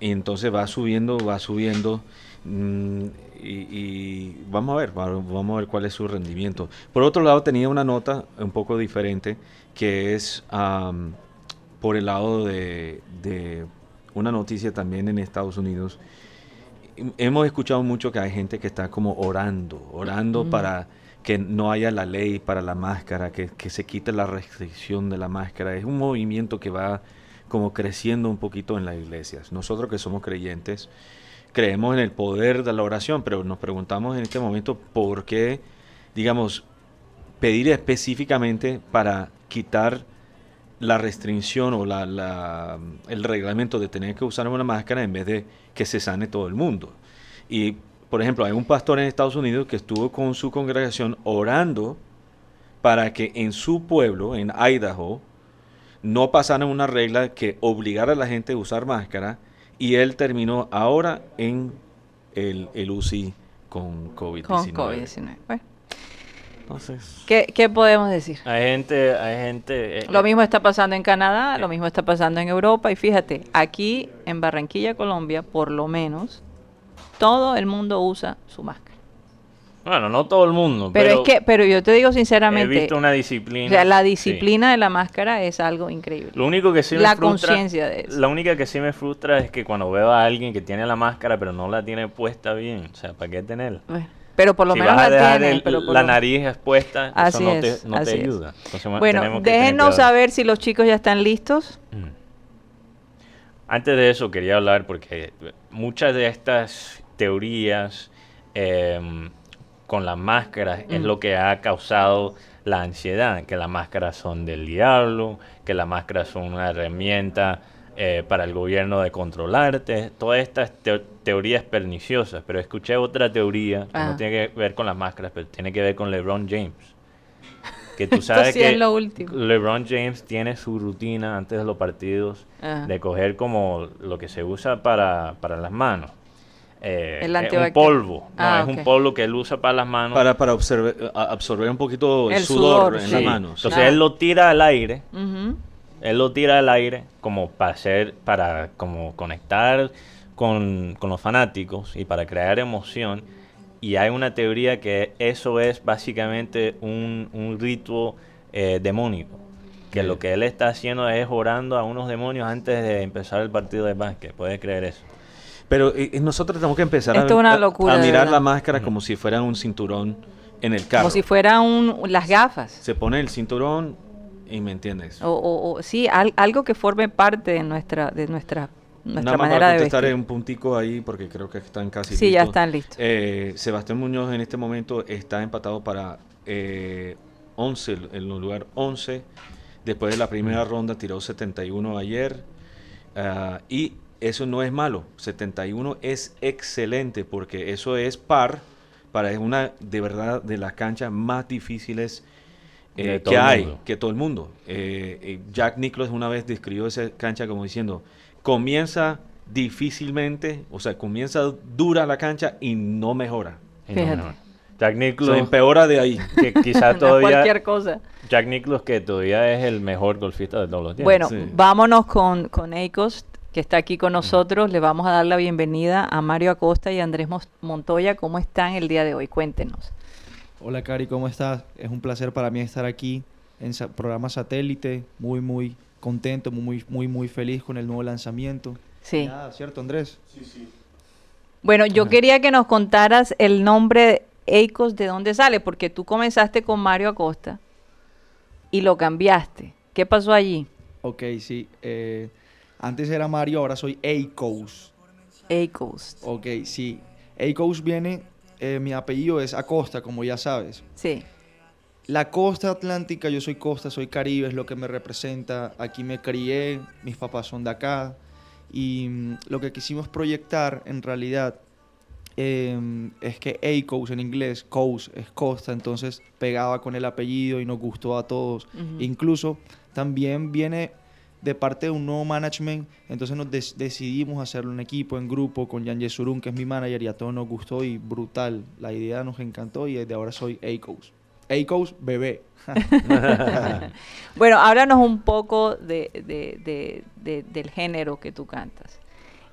y entonces va subiendo, va subiendo. Mm, y, vamos a ver, vamos a ver cuál es su rendimiento. Por otro lado, tenía una nota un poco diferente que es por el lado de, una noticia también en Estados Unidos. Hemos escuchado mucho que hay gente que está como orando, orando para que no haya la ley para la máscara, que, se quite la restricción de la máscara. Es un movimiento que va como creciendo un poquito en las iglesias. Nosotros que somos creyentes, creemos en el poder de la oración, pero nos preguntamos en este momento por qué, digamos, pedir específicamente para quitar la restricción o la, el reglamento de tener que usar una máscara en vez de que se sane todo el mundo. Y por ejemplo, hay un pastor en Estados Unidos que estuvo con su congregación orando para que en su pueblo, en Idaho, no pasara una regla que obligara a la gente a usar máscara y él terminó ahora en el, el UCI con COVID-19. Con COVID-19. ¿Qué, podemos decir? Hay gente, hay gente. Eh, lo mismo está pasando en Canadá, lo mismo está pasando en Europa y fíjate, aquí en Barranquilla, Colombia, por lo menos todo el mundo usa su máscara. Bueno, no todo el mundo. Pero, es que, pero yo te digo sinceramente. He visto una disciplina. O sea, la disciplina de la máscara es algo increíble. Lo único que sí me la conciencia de eso. La única que sí me frustra es que cuando veo a alguien que tiene la máscara pero no la tiene puesta bien, o sea, ¿para qué tenerla? Pero por lo menos la tiene. la nariz expuesta, eso no te, no te ayuda. bueno, déjenos saber si los chicos ya están listos. Mm. Antes de eso quería hablar porque muchas de estas teorías em, con las máscaras es mm. lo que ha causado la ansiedad, que las máscaras son del diablo, que las máscaras son una herramienta eh, para el gobierno de controlarte, todas estas teorías perniciosas, pero escuché otra teoría que no ah. tiene que ver con las máscaras, pero tiene que ver con LeBron James. Que tú sabes que LeBron James tiene su rutina antes de los partidos de coger como lo que se usa para, para las manos. Eh, es un polvo, ah, es un polvo que él usa para las manos. Para, para absorber un poquito el, sudor, en las manos. Entonces él lo tira al aire, él lo tira al aire como para hacer, para como conectar con, los fanáticos y para crear emoción. Y hay una teoría que eso es básicamente un, un rito eh, demónico. Que lo que él está haciendo es orando a unos demonios antes de empezar el partido de básquet. ¿Puedes creer eso? Pero nosotros tenemos que empezar a, mirar la máscara como si fuera un cinturón en el carro. Como si fuera un, las gafas. Se pone el cinturón y me entiendes. O, sí, algo que forme parte de nuestra, de nuestra, nuestra manera de vestir. un puntico ahí porque creo que están casi Sí, ya están listos. Eh, Sebastián Muñoz en este momento está empatado para eh, 11, en el lugar 11. Después de la primera ronda tiró 71 ayer. Ah, y eso no es malo. 71 es excelente porque eso es par para una de verdad de las canchas más difíciles eh, que hay, que todo el mundo. Eh, eh, Jack Nicklaus una vez describió esa cancha como diciendo, comienza difícilmente, o sea, comienza dura la cancha y no mejora. Jack Nicklaus empeora de ahí. Que quizás todavía. cualquier cosa. Jack Nicklaus que todavía es el mejor golfista de todos los días. Bueno, vámonos con, con que está aquí con nosotros. Le vamos a dar la bienvenida a Mario Acosta y Andrés Montoya. ¿Cómo están el día de hoy? Cuéntenos. Hola, Cari, ¿cómo estás? Es un placer para mí estar aquí en programa satélite. Muy, muy contento, muy, muy, muy feliz con el nuevo lanzamiento. Sí. ¿Cierto, Andrés? Sí, sí. Bueno, yo quería que nos contaras el nombre Eicos, ¿de dónde sale? Porque tú comenzaste con Mario Acosta y lo cambiaste. ¿Qué pasó allí? Ok, sí. eh, antes era Mario, ahora soy Eicos. Eicos. Ok, sí. Eicos viene, eh, mi apellido es Acosta, como ya sabes. Sí. La costa atlántica, yo soy costa, soy caribe, es lo que me representa. Aquí me crié, mis papás son de acá. Y mm, lo que quisimos proyectar en realidad em, es que A-Coast en inglés, coast es costa, entonces pegaba con el apellido y nos gustó a todos. Incluso también viene de parte de un nuevo management, entonces nos decidimos hacerlo en equipo, en grupo, con Jan Yesurun, que es mi manager, y a todos nos gustó y brutal. La idea nos encantó y desde ahora soy A-Coast. A-Coast bebé. Bueno, háblanos un poco de- de- del género que tú cantas.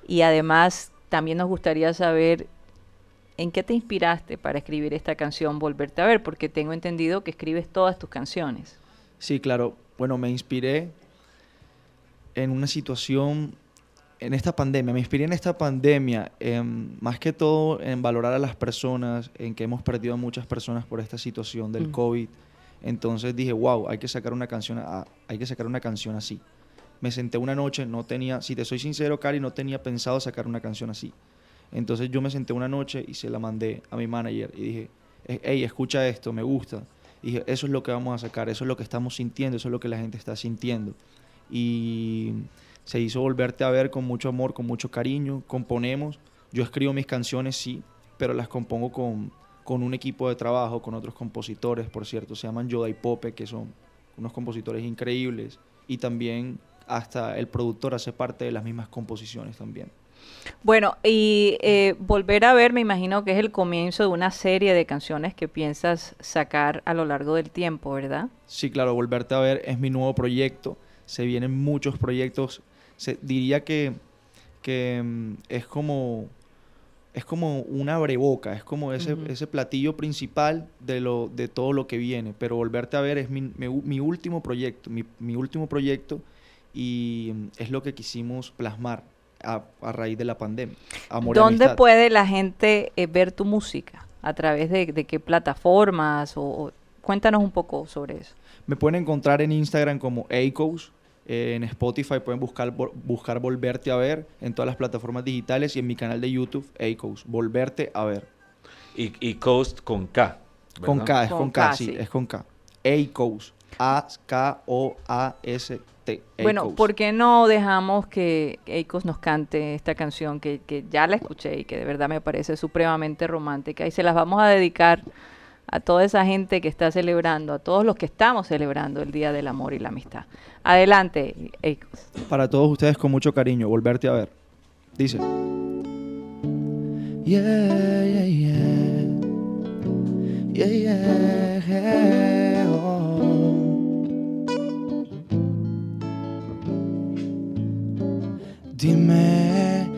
Y además, también nos gustaría saber en qué te inspiraste para escribir esta canción Volverte a ver, porque tengo entendido que escribes todas tus canciones. Sí, claro. Bueno, me inspiré en una situación, en esta pandemia, me inspiré en esta pandemia, em, más que todo en valorar a las personas, en que hemos perdido a muchas personas por esta situación del Mm. COVID. Entonces dije, wow, hay que sacar una canción, a- hay que sacar una canción así. Me senté una noche, no tenía, si te soy sincero, Cari, no tenía pensado sacar una canción así. Entonces yo me senté una noche y se la mandé a mi manager y dije, hey, escucha esto, me gusta. Y dije, eso es lo que vamos a sacar, eso es lo que estamos sintiendo, eso es lo que la gente está sintiendo. Y se hizo volverte a ver con mucho amor, con mucho cariño, componemos. Yo escribo mis canciones, sí, pero las compongo con, con un equipo de trabajo, con otros compositores, por cierto, se llaman Yoda y Pope, que son unos compositores increíbles. Y también hasta el productor hace parte de las mismas composiciones también. Bueno, y eh, Volver a ver, me imagino que es el comienzo de una serie de canciones que piensas sacar a lo largo del tiempo, ¿verdad? Sí, claro, Volverte a ver es mi nuevo proyecto. Se vienen muchos proyectos. Se, diría que, que mm, es como es como una abreboca, es como ese, ese platillo principal de, lo, de todo lo que viene. Pero Volverte a ver es mi, mi último proyecto, mi, mi último proyecto y mm, es lo que quisimos plasmar a, a raíz de la pandemia. Amor ¿Dónde amistad. puede la gente eh, ver tu música? ¿A través de, de qué plataformas? O, o- cuéntanos un poco sobre eso. Me pueden encontrar en Instagram como Acos. Eh, en Spotify pueden buscar, buscar Volverte a ver en todas las plataformas digitales y en mi canal de YouTube Acos. Volverte a ver. Y, y Coast con K. Con. K, es Con con, K, K, sí, sí. es con K. Acos. A-K-O-A-S-T. Bueno, Acos. ¿por qué no dejamos que Eikos nos cante esta canción que, que ya la escuché y que de verdad me parece supremamente romántica? Y se las vamos a dedicar a toda esa gente que está celebrando, a todos los que estamos celebrando el Día del Amor y la Amistad. Adelante, Eikos. Para todos ustedes con mucho cariño, Volverte a ver. Dice. Oh. Dime,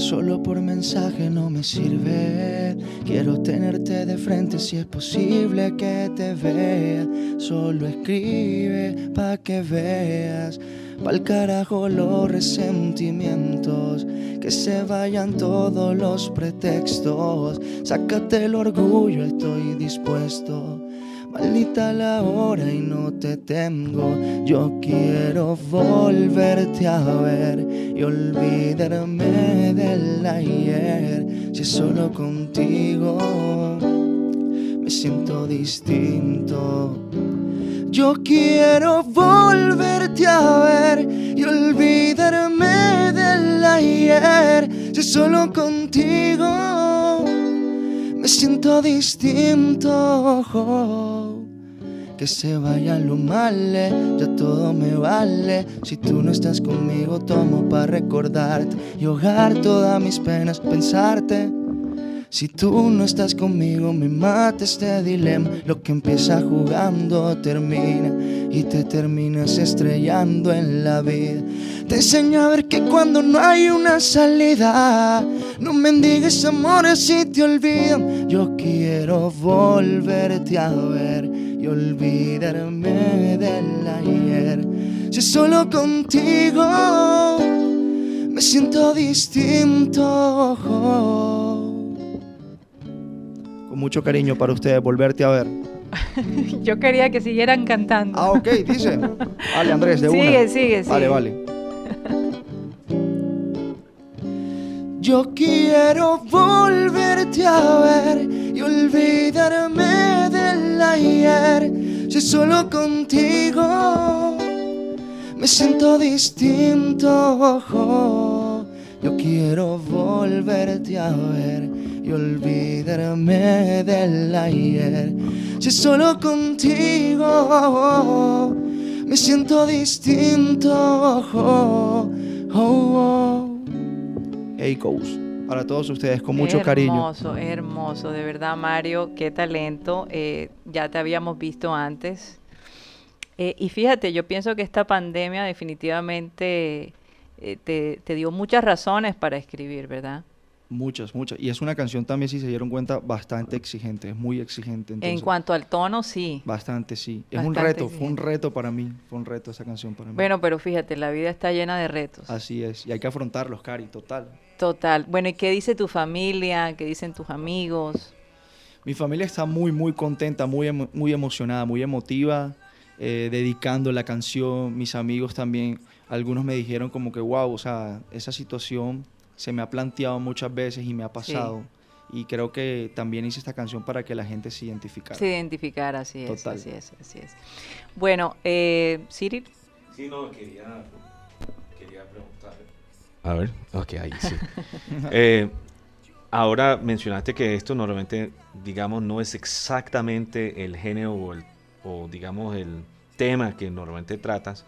solo por mensaje no me sirve. Quiero tenerte de frente si es posible que te vea. Solo escribe pa' que veas. Pa'l carajo los resentimientos. Que se vayan todos los pretextos. Sácate el orgullo, estoy dispuesto. Maldita la hora y no te tengo. Yo quiero volverte a ver y olvidarme del ayer. Si solo contigo me siento distinto. Yo quiero volverte a ver y olvidarme del ayer. Si solo contigo me siento distinto. Que se vaya lo malo, ya todo me vale. Si tú no estás conmigo, tomo para recordarte y ahogar todas mis penas, pensarte. Si tú no estás conmigo, me mata este dilema. Lo que empieza jugando termina y te terminas estrellando en la vida. Te enseño a ver que cuando no hay una salida, no mendigues amores si te olvidan. Yo quiero volverte a ver y olvidarme del ayer. Si solo contigo me siento distinto. Con mucho cariño para ustedes, volverte a ver. Yo quería que siguieran cantando. Ah, ok, dice. Vale, Andrés, de sigue, una. Sigue, sigue, Vale, vale. Yo quiero volverte a ver y olvidarme del ayer. Si solo contigo me siento distinto. Yo quiero volverte a ver y olvidarme del ayer. Si solo contigo me siento distinto. Oh, oh. Echoes. Para todos ustedes, con mucho cariño. Hermoso, hermoso, de verdad, Mario, qué talento. Eh, ya te habíamos visto antes. Eh, y fíjate, yo pienso que esta pandemia definitivamente eh, te dio muchas razones para escribir, ¿verdad? Muchas, muchas. Y es una canción también, si se dieron cuenta, bastante exigente, es muy exigente. en cuanto al tono, sí. Bastante, sí. Es un reto, fue un reto para mí, fue un reto esa canción para mí. Bueno, pero fíjate, la vida está llena de retos. Así es, y hay que afrontarlos, Cari, total. Total. Bueno, ¿y qué dice tu familia? ¿Qué dicen tus amigos? Mi familia está muy, muy contenta, muy, muy emocionada, muy emotiva, eh, dedicando la canción. Mis amigos también, algunos me dijeron como que, wow, o sea, esa situación se me ha planteado muchas veces y me ha pasado. Y creo que también hice esta canción para que la gente se identificara. Se identificara, así es. Así es, así es. Bueno, eh, Cyril. Sí, no, quería, quería preguntar. A ver, ok, ahí sí. eh, ahora mencionaste que esto normalmente, digamos, no es exactamente el género o, el, o digamos, el tema que normalmente tratas.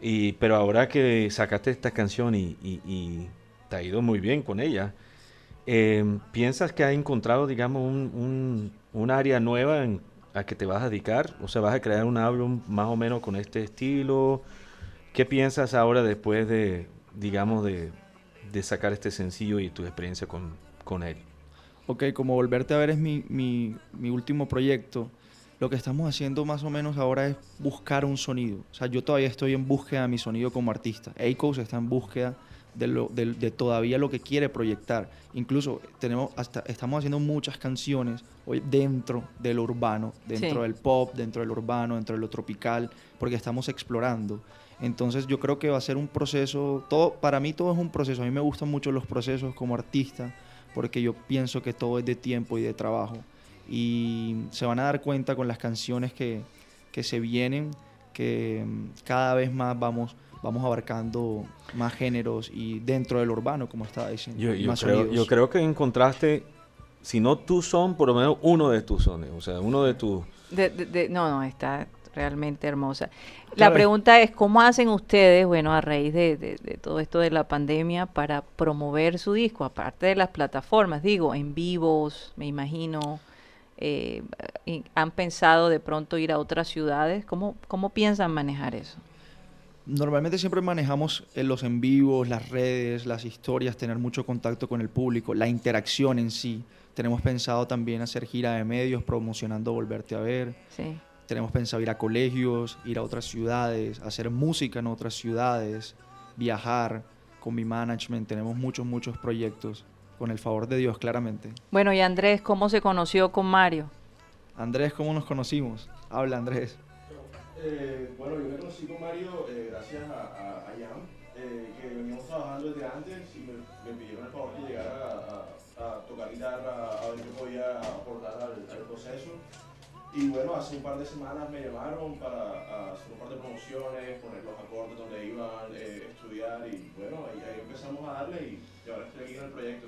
Y, pero ahora que sacaste esta canción y, y, y te ha ido muy bien con ella. Eh, ¿Piensas que has encontrado, digamos, un, un, un área nueva en, a que te vas a dedicar? O sea, ¿vas a crear un álbum más o menos con este estilo? ¿Qué piensas ahora después de, digamos, de, de sacar este sencillo y tu experiencia con, con él? Ok, como Volverte a ver es mi, mi, mi último proyecto, lo que estamos haciendo más o menos ahora es buscar un sonido. O sea, yo todavía estoy en búsqueda de mi sonido como artista. Echoes está en búsqueda de, lo, de, de, todavía lo que quiere proyectar. Incluso tenemos hasta, estamos haciendo muchas canciones hoy dentro del urbano, dentro sí. del pop, dentro del urbano, dentro de lo tropical, porque estamos explorando. Entonces yo creo que va a ser un proceso, todo, para mí todo es un proceso, a mí me gustan mucho los procesos como artista, porque yo pienso que todo es de tiempo y de trabajo. Y se van a dar cuenta con las canciones que, que se vienen, que cada vez más vamos vamos abarcando más géneros y dentro del urbano, como estaba diciendo. Yo, yo, creo, yo creo, que encontraste, si no tu son, por lo menos uno de tus sones, o sea, uno de tus... De, de, de, no, no, está realmente hermosa. La claro. pregunta es, ¿cómo hacen ustedes, bueno, a raíz de, todo esto de la pandemia, para promover su disco, aparte de las plataformas, digo, en vivos, me imagino? Eh, ¿Han pensado de pronto ir a otras ciudades? ¿Cómo, cómo piensan manejar eso? Normalmente siempre manejamos en los en vivos, las redes, las historias, tener mucho contacto con el público, la interacción en sí. Tenemos pensado también hacer gira de medios promocionando Volverte a Ver. Sí. Tenemos pensado ir a colegios, ir a otras ciudades, hacer música en otras ciudades, viajar con mi management. Tenemos muchos, muchos proyectos, con el favor de Dios, claramente. Bueno, y Andrés, ¿cómo se conoció con Mario? Andrés, ¿cómo nos conocimos? Habla, Andrés. Eh, bueno, yo me conocí con Mario eh, gracias a, a, a Jan, eh, que veníamos trabajando desde antes y me, me pidieron el favor que llegara a, a, tocar guitarra, a ver qué podía aportar al, al, proceso. Y bueno, hace un par de semanas me llamaron para hacer un par de promociones, poner los acordes donde iban, estudiar y bueno, ahí, ahí, empezamos a darle y, y ahora estoy aquí en el proyecto.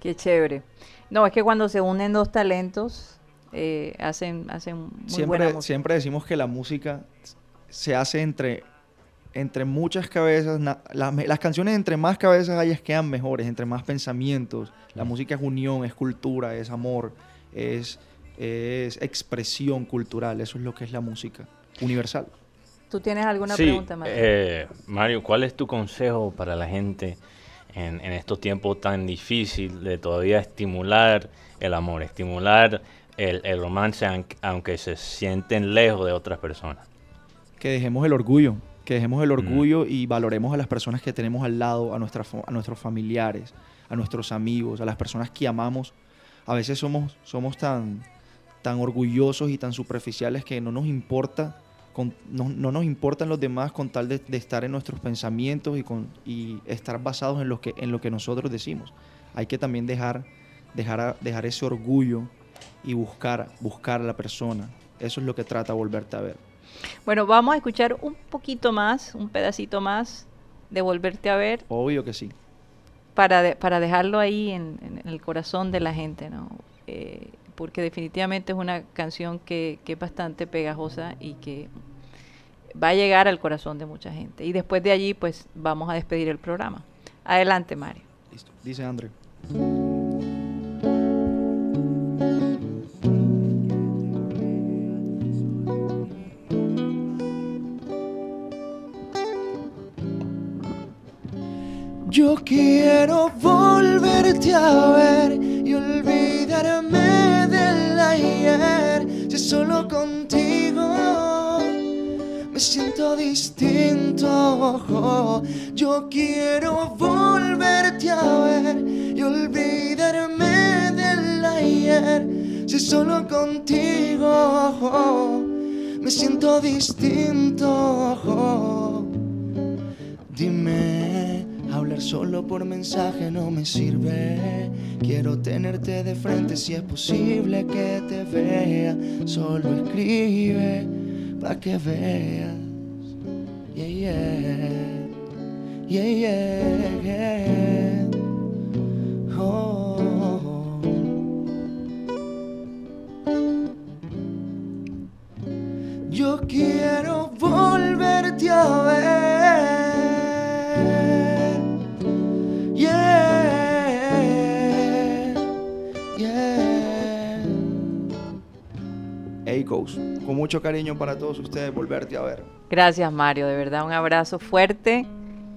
Qué chévere. No, es que cuando se unen dos talentos, eh, hacen, hacen muy siempre, buena música. Siempre decimos que la música se hace entre, entre muchas cabezas. Na, la, las canciones entre más cabezas hayas quedan mejores, entre más pensamientos. La música es unión, es cultura, es amor, es, es expresión cultural. Eso es lo que es la música universal. ¿Tú tienes alguna sí, pregunta, Mario? Eh, Mario, ¿cuál es tu consejo para la gente en, en estos tiempos tan difíciles de todavía estimular el amor, estimular el, el, romance aunque se sienten lejos de otras personas. Que dejemos el orgullo, que dejemos el orgullo mm. y valoremos a las personas que tenemos al lado, a, nuestra, a nuestros familiares, a nuestros amigos, a las personas que amamos, A veces somos, somos tan, tan orgullosos y tan superficiales que no nos importa, con, no, no nos importan los demás con tal de, de estar en nuestros pensamientos y, con, y estar basados en lo, que, en lo que nosotros decimos. Hay que también dejar, dejar, dejar ese orgullo y buscar, buscar a la persona. Eso es lo que trata volverte a ver. Bueno, vamos a escuchar un poquito más, un pedacito más de Volverte a ver Obvio que sí. para, de- para dejarlo ahí en, en el corazón de la gente, ¿no? Eh, porque definitivamente es una canción que, que es bastante pegajosa y que va a llegar al corazón de mucha gente. Y después de allí, pues vamos a despedir el programa. Adelante, Mario. Listo. Dice André. Yo quiero volverte a ver y olvidarme del ayer. Si solo contigo me siento distinto. Yo quiero volverte a ver y olvidarme del ayer. Si solo contigo me siento distinto. Dime, hablar solo por mensaje no me sirve. Quiero tenerte de frente si es posible que te vea. Solo escribe pa' que veas. Yeah, yeah. Yeah, yeah, yeah. Oh. Yo quiero volverte a ver. Echoes, con mucho cariño para todos ustedes, volverte a ver. Gracias, Mario. De verdad, un abrazo fuerte.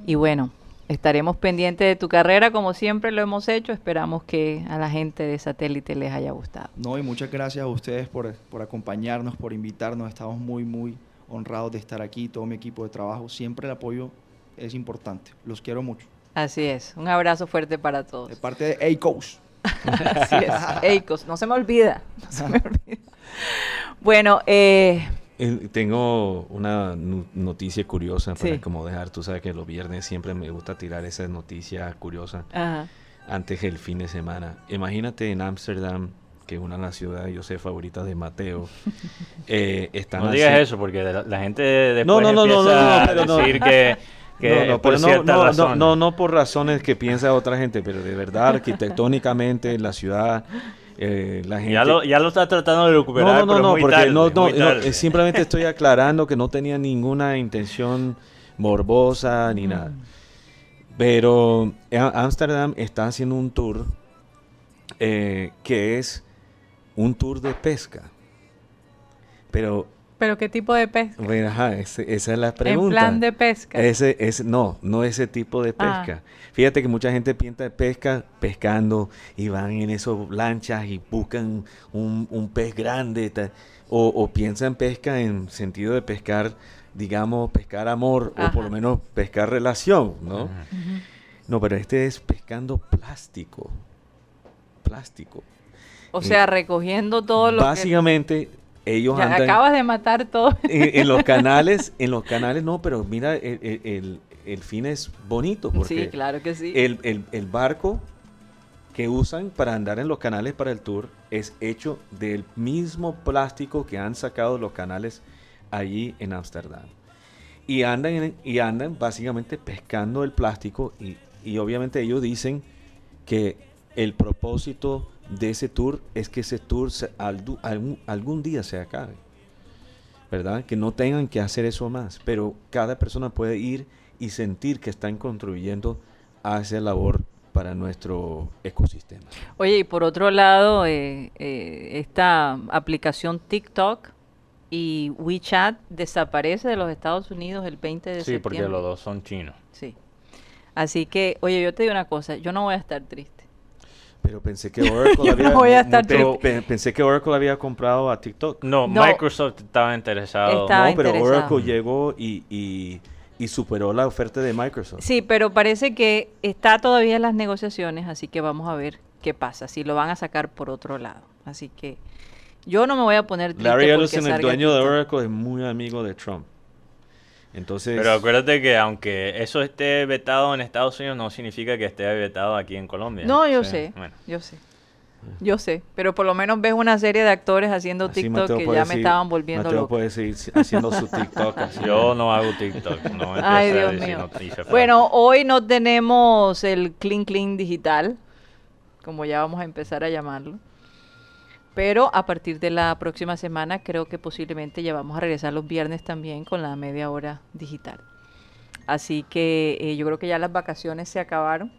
Y bueno, estaremos pendientes de tu carrera como siempre lo hemos hecho. Esperamos que a la gente de satélite les haya gustado. No, y muchas gracias a ustedes por, por acompañarnos, por invitarnos. Estamos muy, muy honrados de estar aquí, todo mi equipo de trabajo. Siempre el apoyo es importante. Los quiero mucho. Así es. Un abrazo fuerte para todos. De parte de Echoes. Así es. Eicos, no se me olvida. no se me olvida. Bueno, eh, Tengo una noticia curiosa para Sí. como dejar. Tú sabes que los viernes siempre me gusta tirar esa noticia curiosa ajá. antes del fin de semana. Imagínate en Ámsterdam, que es una de las ciudades, yo sé, favoritas de Mateo. eh, están No digas eso porque la, la gente después No, no, no, no, empieza no, no, a decir que, que no, no, por no, ciertas no, no, no por razones que piensa otra gente, pero de verdad, arquitectónicamente, la ciudad, eh, la gente... Ya lo, ya lo está tratando de recuperar, no, no, pero no, muy porque tarde, no, no, eh, simplemente estoy aclarando que no tenía ninguna intención morbosa ni nada. Pero A- Ámsterdam está haciendo un tour eh, que es un tour de pesca. Pero, Pero ¿qué tipo de pesca? bueno, ajá, ese- esa es la pregunta. En plan de pesca. Ese, ese, no, no ese tipo de Ah. pesca. Fíjate que mucha gente piensa de pesca pescando y van en esas lanchas y buscan un, un pez grande. o, o piensan pesca en sentido de pescar, digamos, pescar amor o por lo menos pescar relación, ¿no? No, pero este es pescando plástico. Plástico. O sea, recogiendo todo lo que... Ellos Ya andan acabas de matar todo. en, en los canales, en los canales no, pero mira, el, el- el- fin es bonito porque Sí, claro que sí. el, el- el barco que usan para andar en los canales para el tour es hecho del mismo plástico que han sacado los canales allí en Ámsterdam. Y andan, en- y andan básicamente pescando el plástico y, y obviamente ellos dicen que el propósito de ese tour es que ese tour se- algún, algún día se acabe. ¿Verdad? Que no tengan que hacer eso más. Pero cada persona puede ir y sentir que están contribuyendo a esa labor para nuestro ecosistema. Oye, y por otro lado, eh, eh, esta aplicación TikTok y WeChat desaparece de los Estados Unidos el 20 de Sí, septiembre. porque los dos son chinos. Sí. Así que, oye, yo te digo una cosa, yo no voy a estar triste. Pero pensé que Oracle Yo había no voy a estar pensé que Oracle había comprado a TikTok. No, No. Microsoft estaba interesado. Estaba no, pero interesado. Oracle llegó y, y- y superó la oferta de Microsoft. Sí, pero parece que está todavía en las negociaciones, así que vamos a ver qué pasa, si lo van a sacar por otro lado. Así que yo no me voy a poner triste Larry Ellison, el dueño de. Oracle, es muy amigo de Trump. Entonces, Pero acuérdate que aunque eso esté vetado en Estados Unidos, no significa que esté vetado aquí en Colombia. No, yo Sí, sé, bueno. yo sé. Yo sé, pero por lo menos ves una serie de actores haciendo así TikTok Mateo que ya me estaban volviendo Mateo loco. puede seguir haciendo su TikTok. así. Yo no hago TikTok. No me Ay, Dios mío. noticias Bueno, hoy no tenemos el Clean Clean digital, como ya vamos a empezar a llamarlo. Pero a partir de la próxima semana creo que posiblemente ya vamos a regresar los viernes también con la media hora digital. Así que eh, yo creo que ya las vacaciones se acabaron.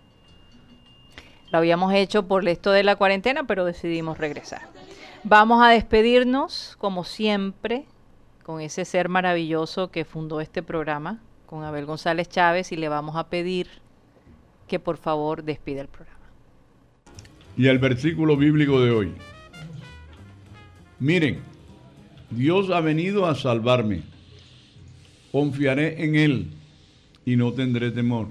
Lo habíamos hecho por esto de la cuarentena, pero decidimos regresar. Vamos a despedirnos, como siempre, con ese ser maravilloso que fundó este programa, con Abel González Chávez, y le vamos a pedir que por favor despida el programa. Y el versículo bíblico de hoy. Miren, Dios ha venido a salvarme. Confiaré en Él y no tendré temor.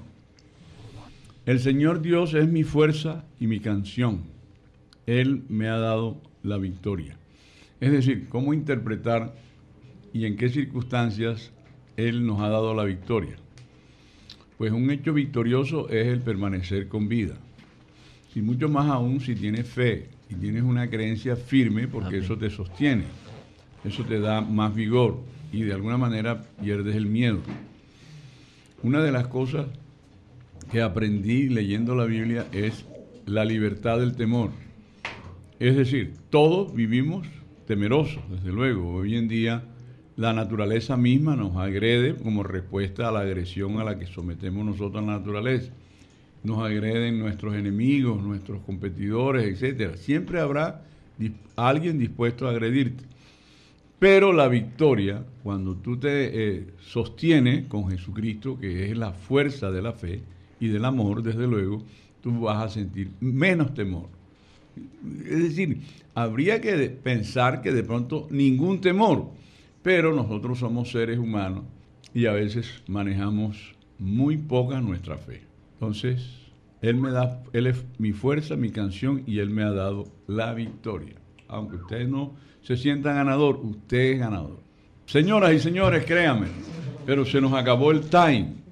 El Señor Dios es mi fuerza y mi canción. Él me ha dado la victoria. Es decir, cómo interpretar y en qué circunstancias Él nos ha dado la victoria. Pues un hecho victorioso es el permanecer con vida. Y mucho más aún si tienes fe y tienes una creencia firme, porque eso te sostiene, eso te da más vigor y de alguna manera pierdes el miedo. Una de las cosas que aprendí leyendo la Biblia es la libertad del temor. Es decir, todos vivimos temerosos, desde luego. Hoy en día la naturaleza misma nos agrede como respuesta a la agresión a la que sometemos nosotros a la naturaleza. Nos agreden nuestros enemigos, nuestros competidores, etcétera. Siempre habrá alguien dispuesto a agredirte. Pero la victoria, cuando tú te eh, sostienes con Jesucristo, que es la fuerza de la fe y del amor, desde luego, tú vas a sentir menos temor. Es decir, habría que pensar que de pronto ningún temor, pero nosotros somos seres humanos y a veces manejamos muy poca nuestra fe. Entonces, Él me da, Él es mi fuerza, mi canción y Él me ha dado la victoria. Aunque usted no se sienta ganador, usted es ganador. Señoras y señores, créanme, pero se nos acabó el time.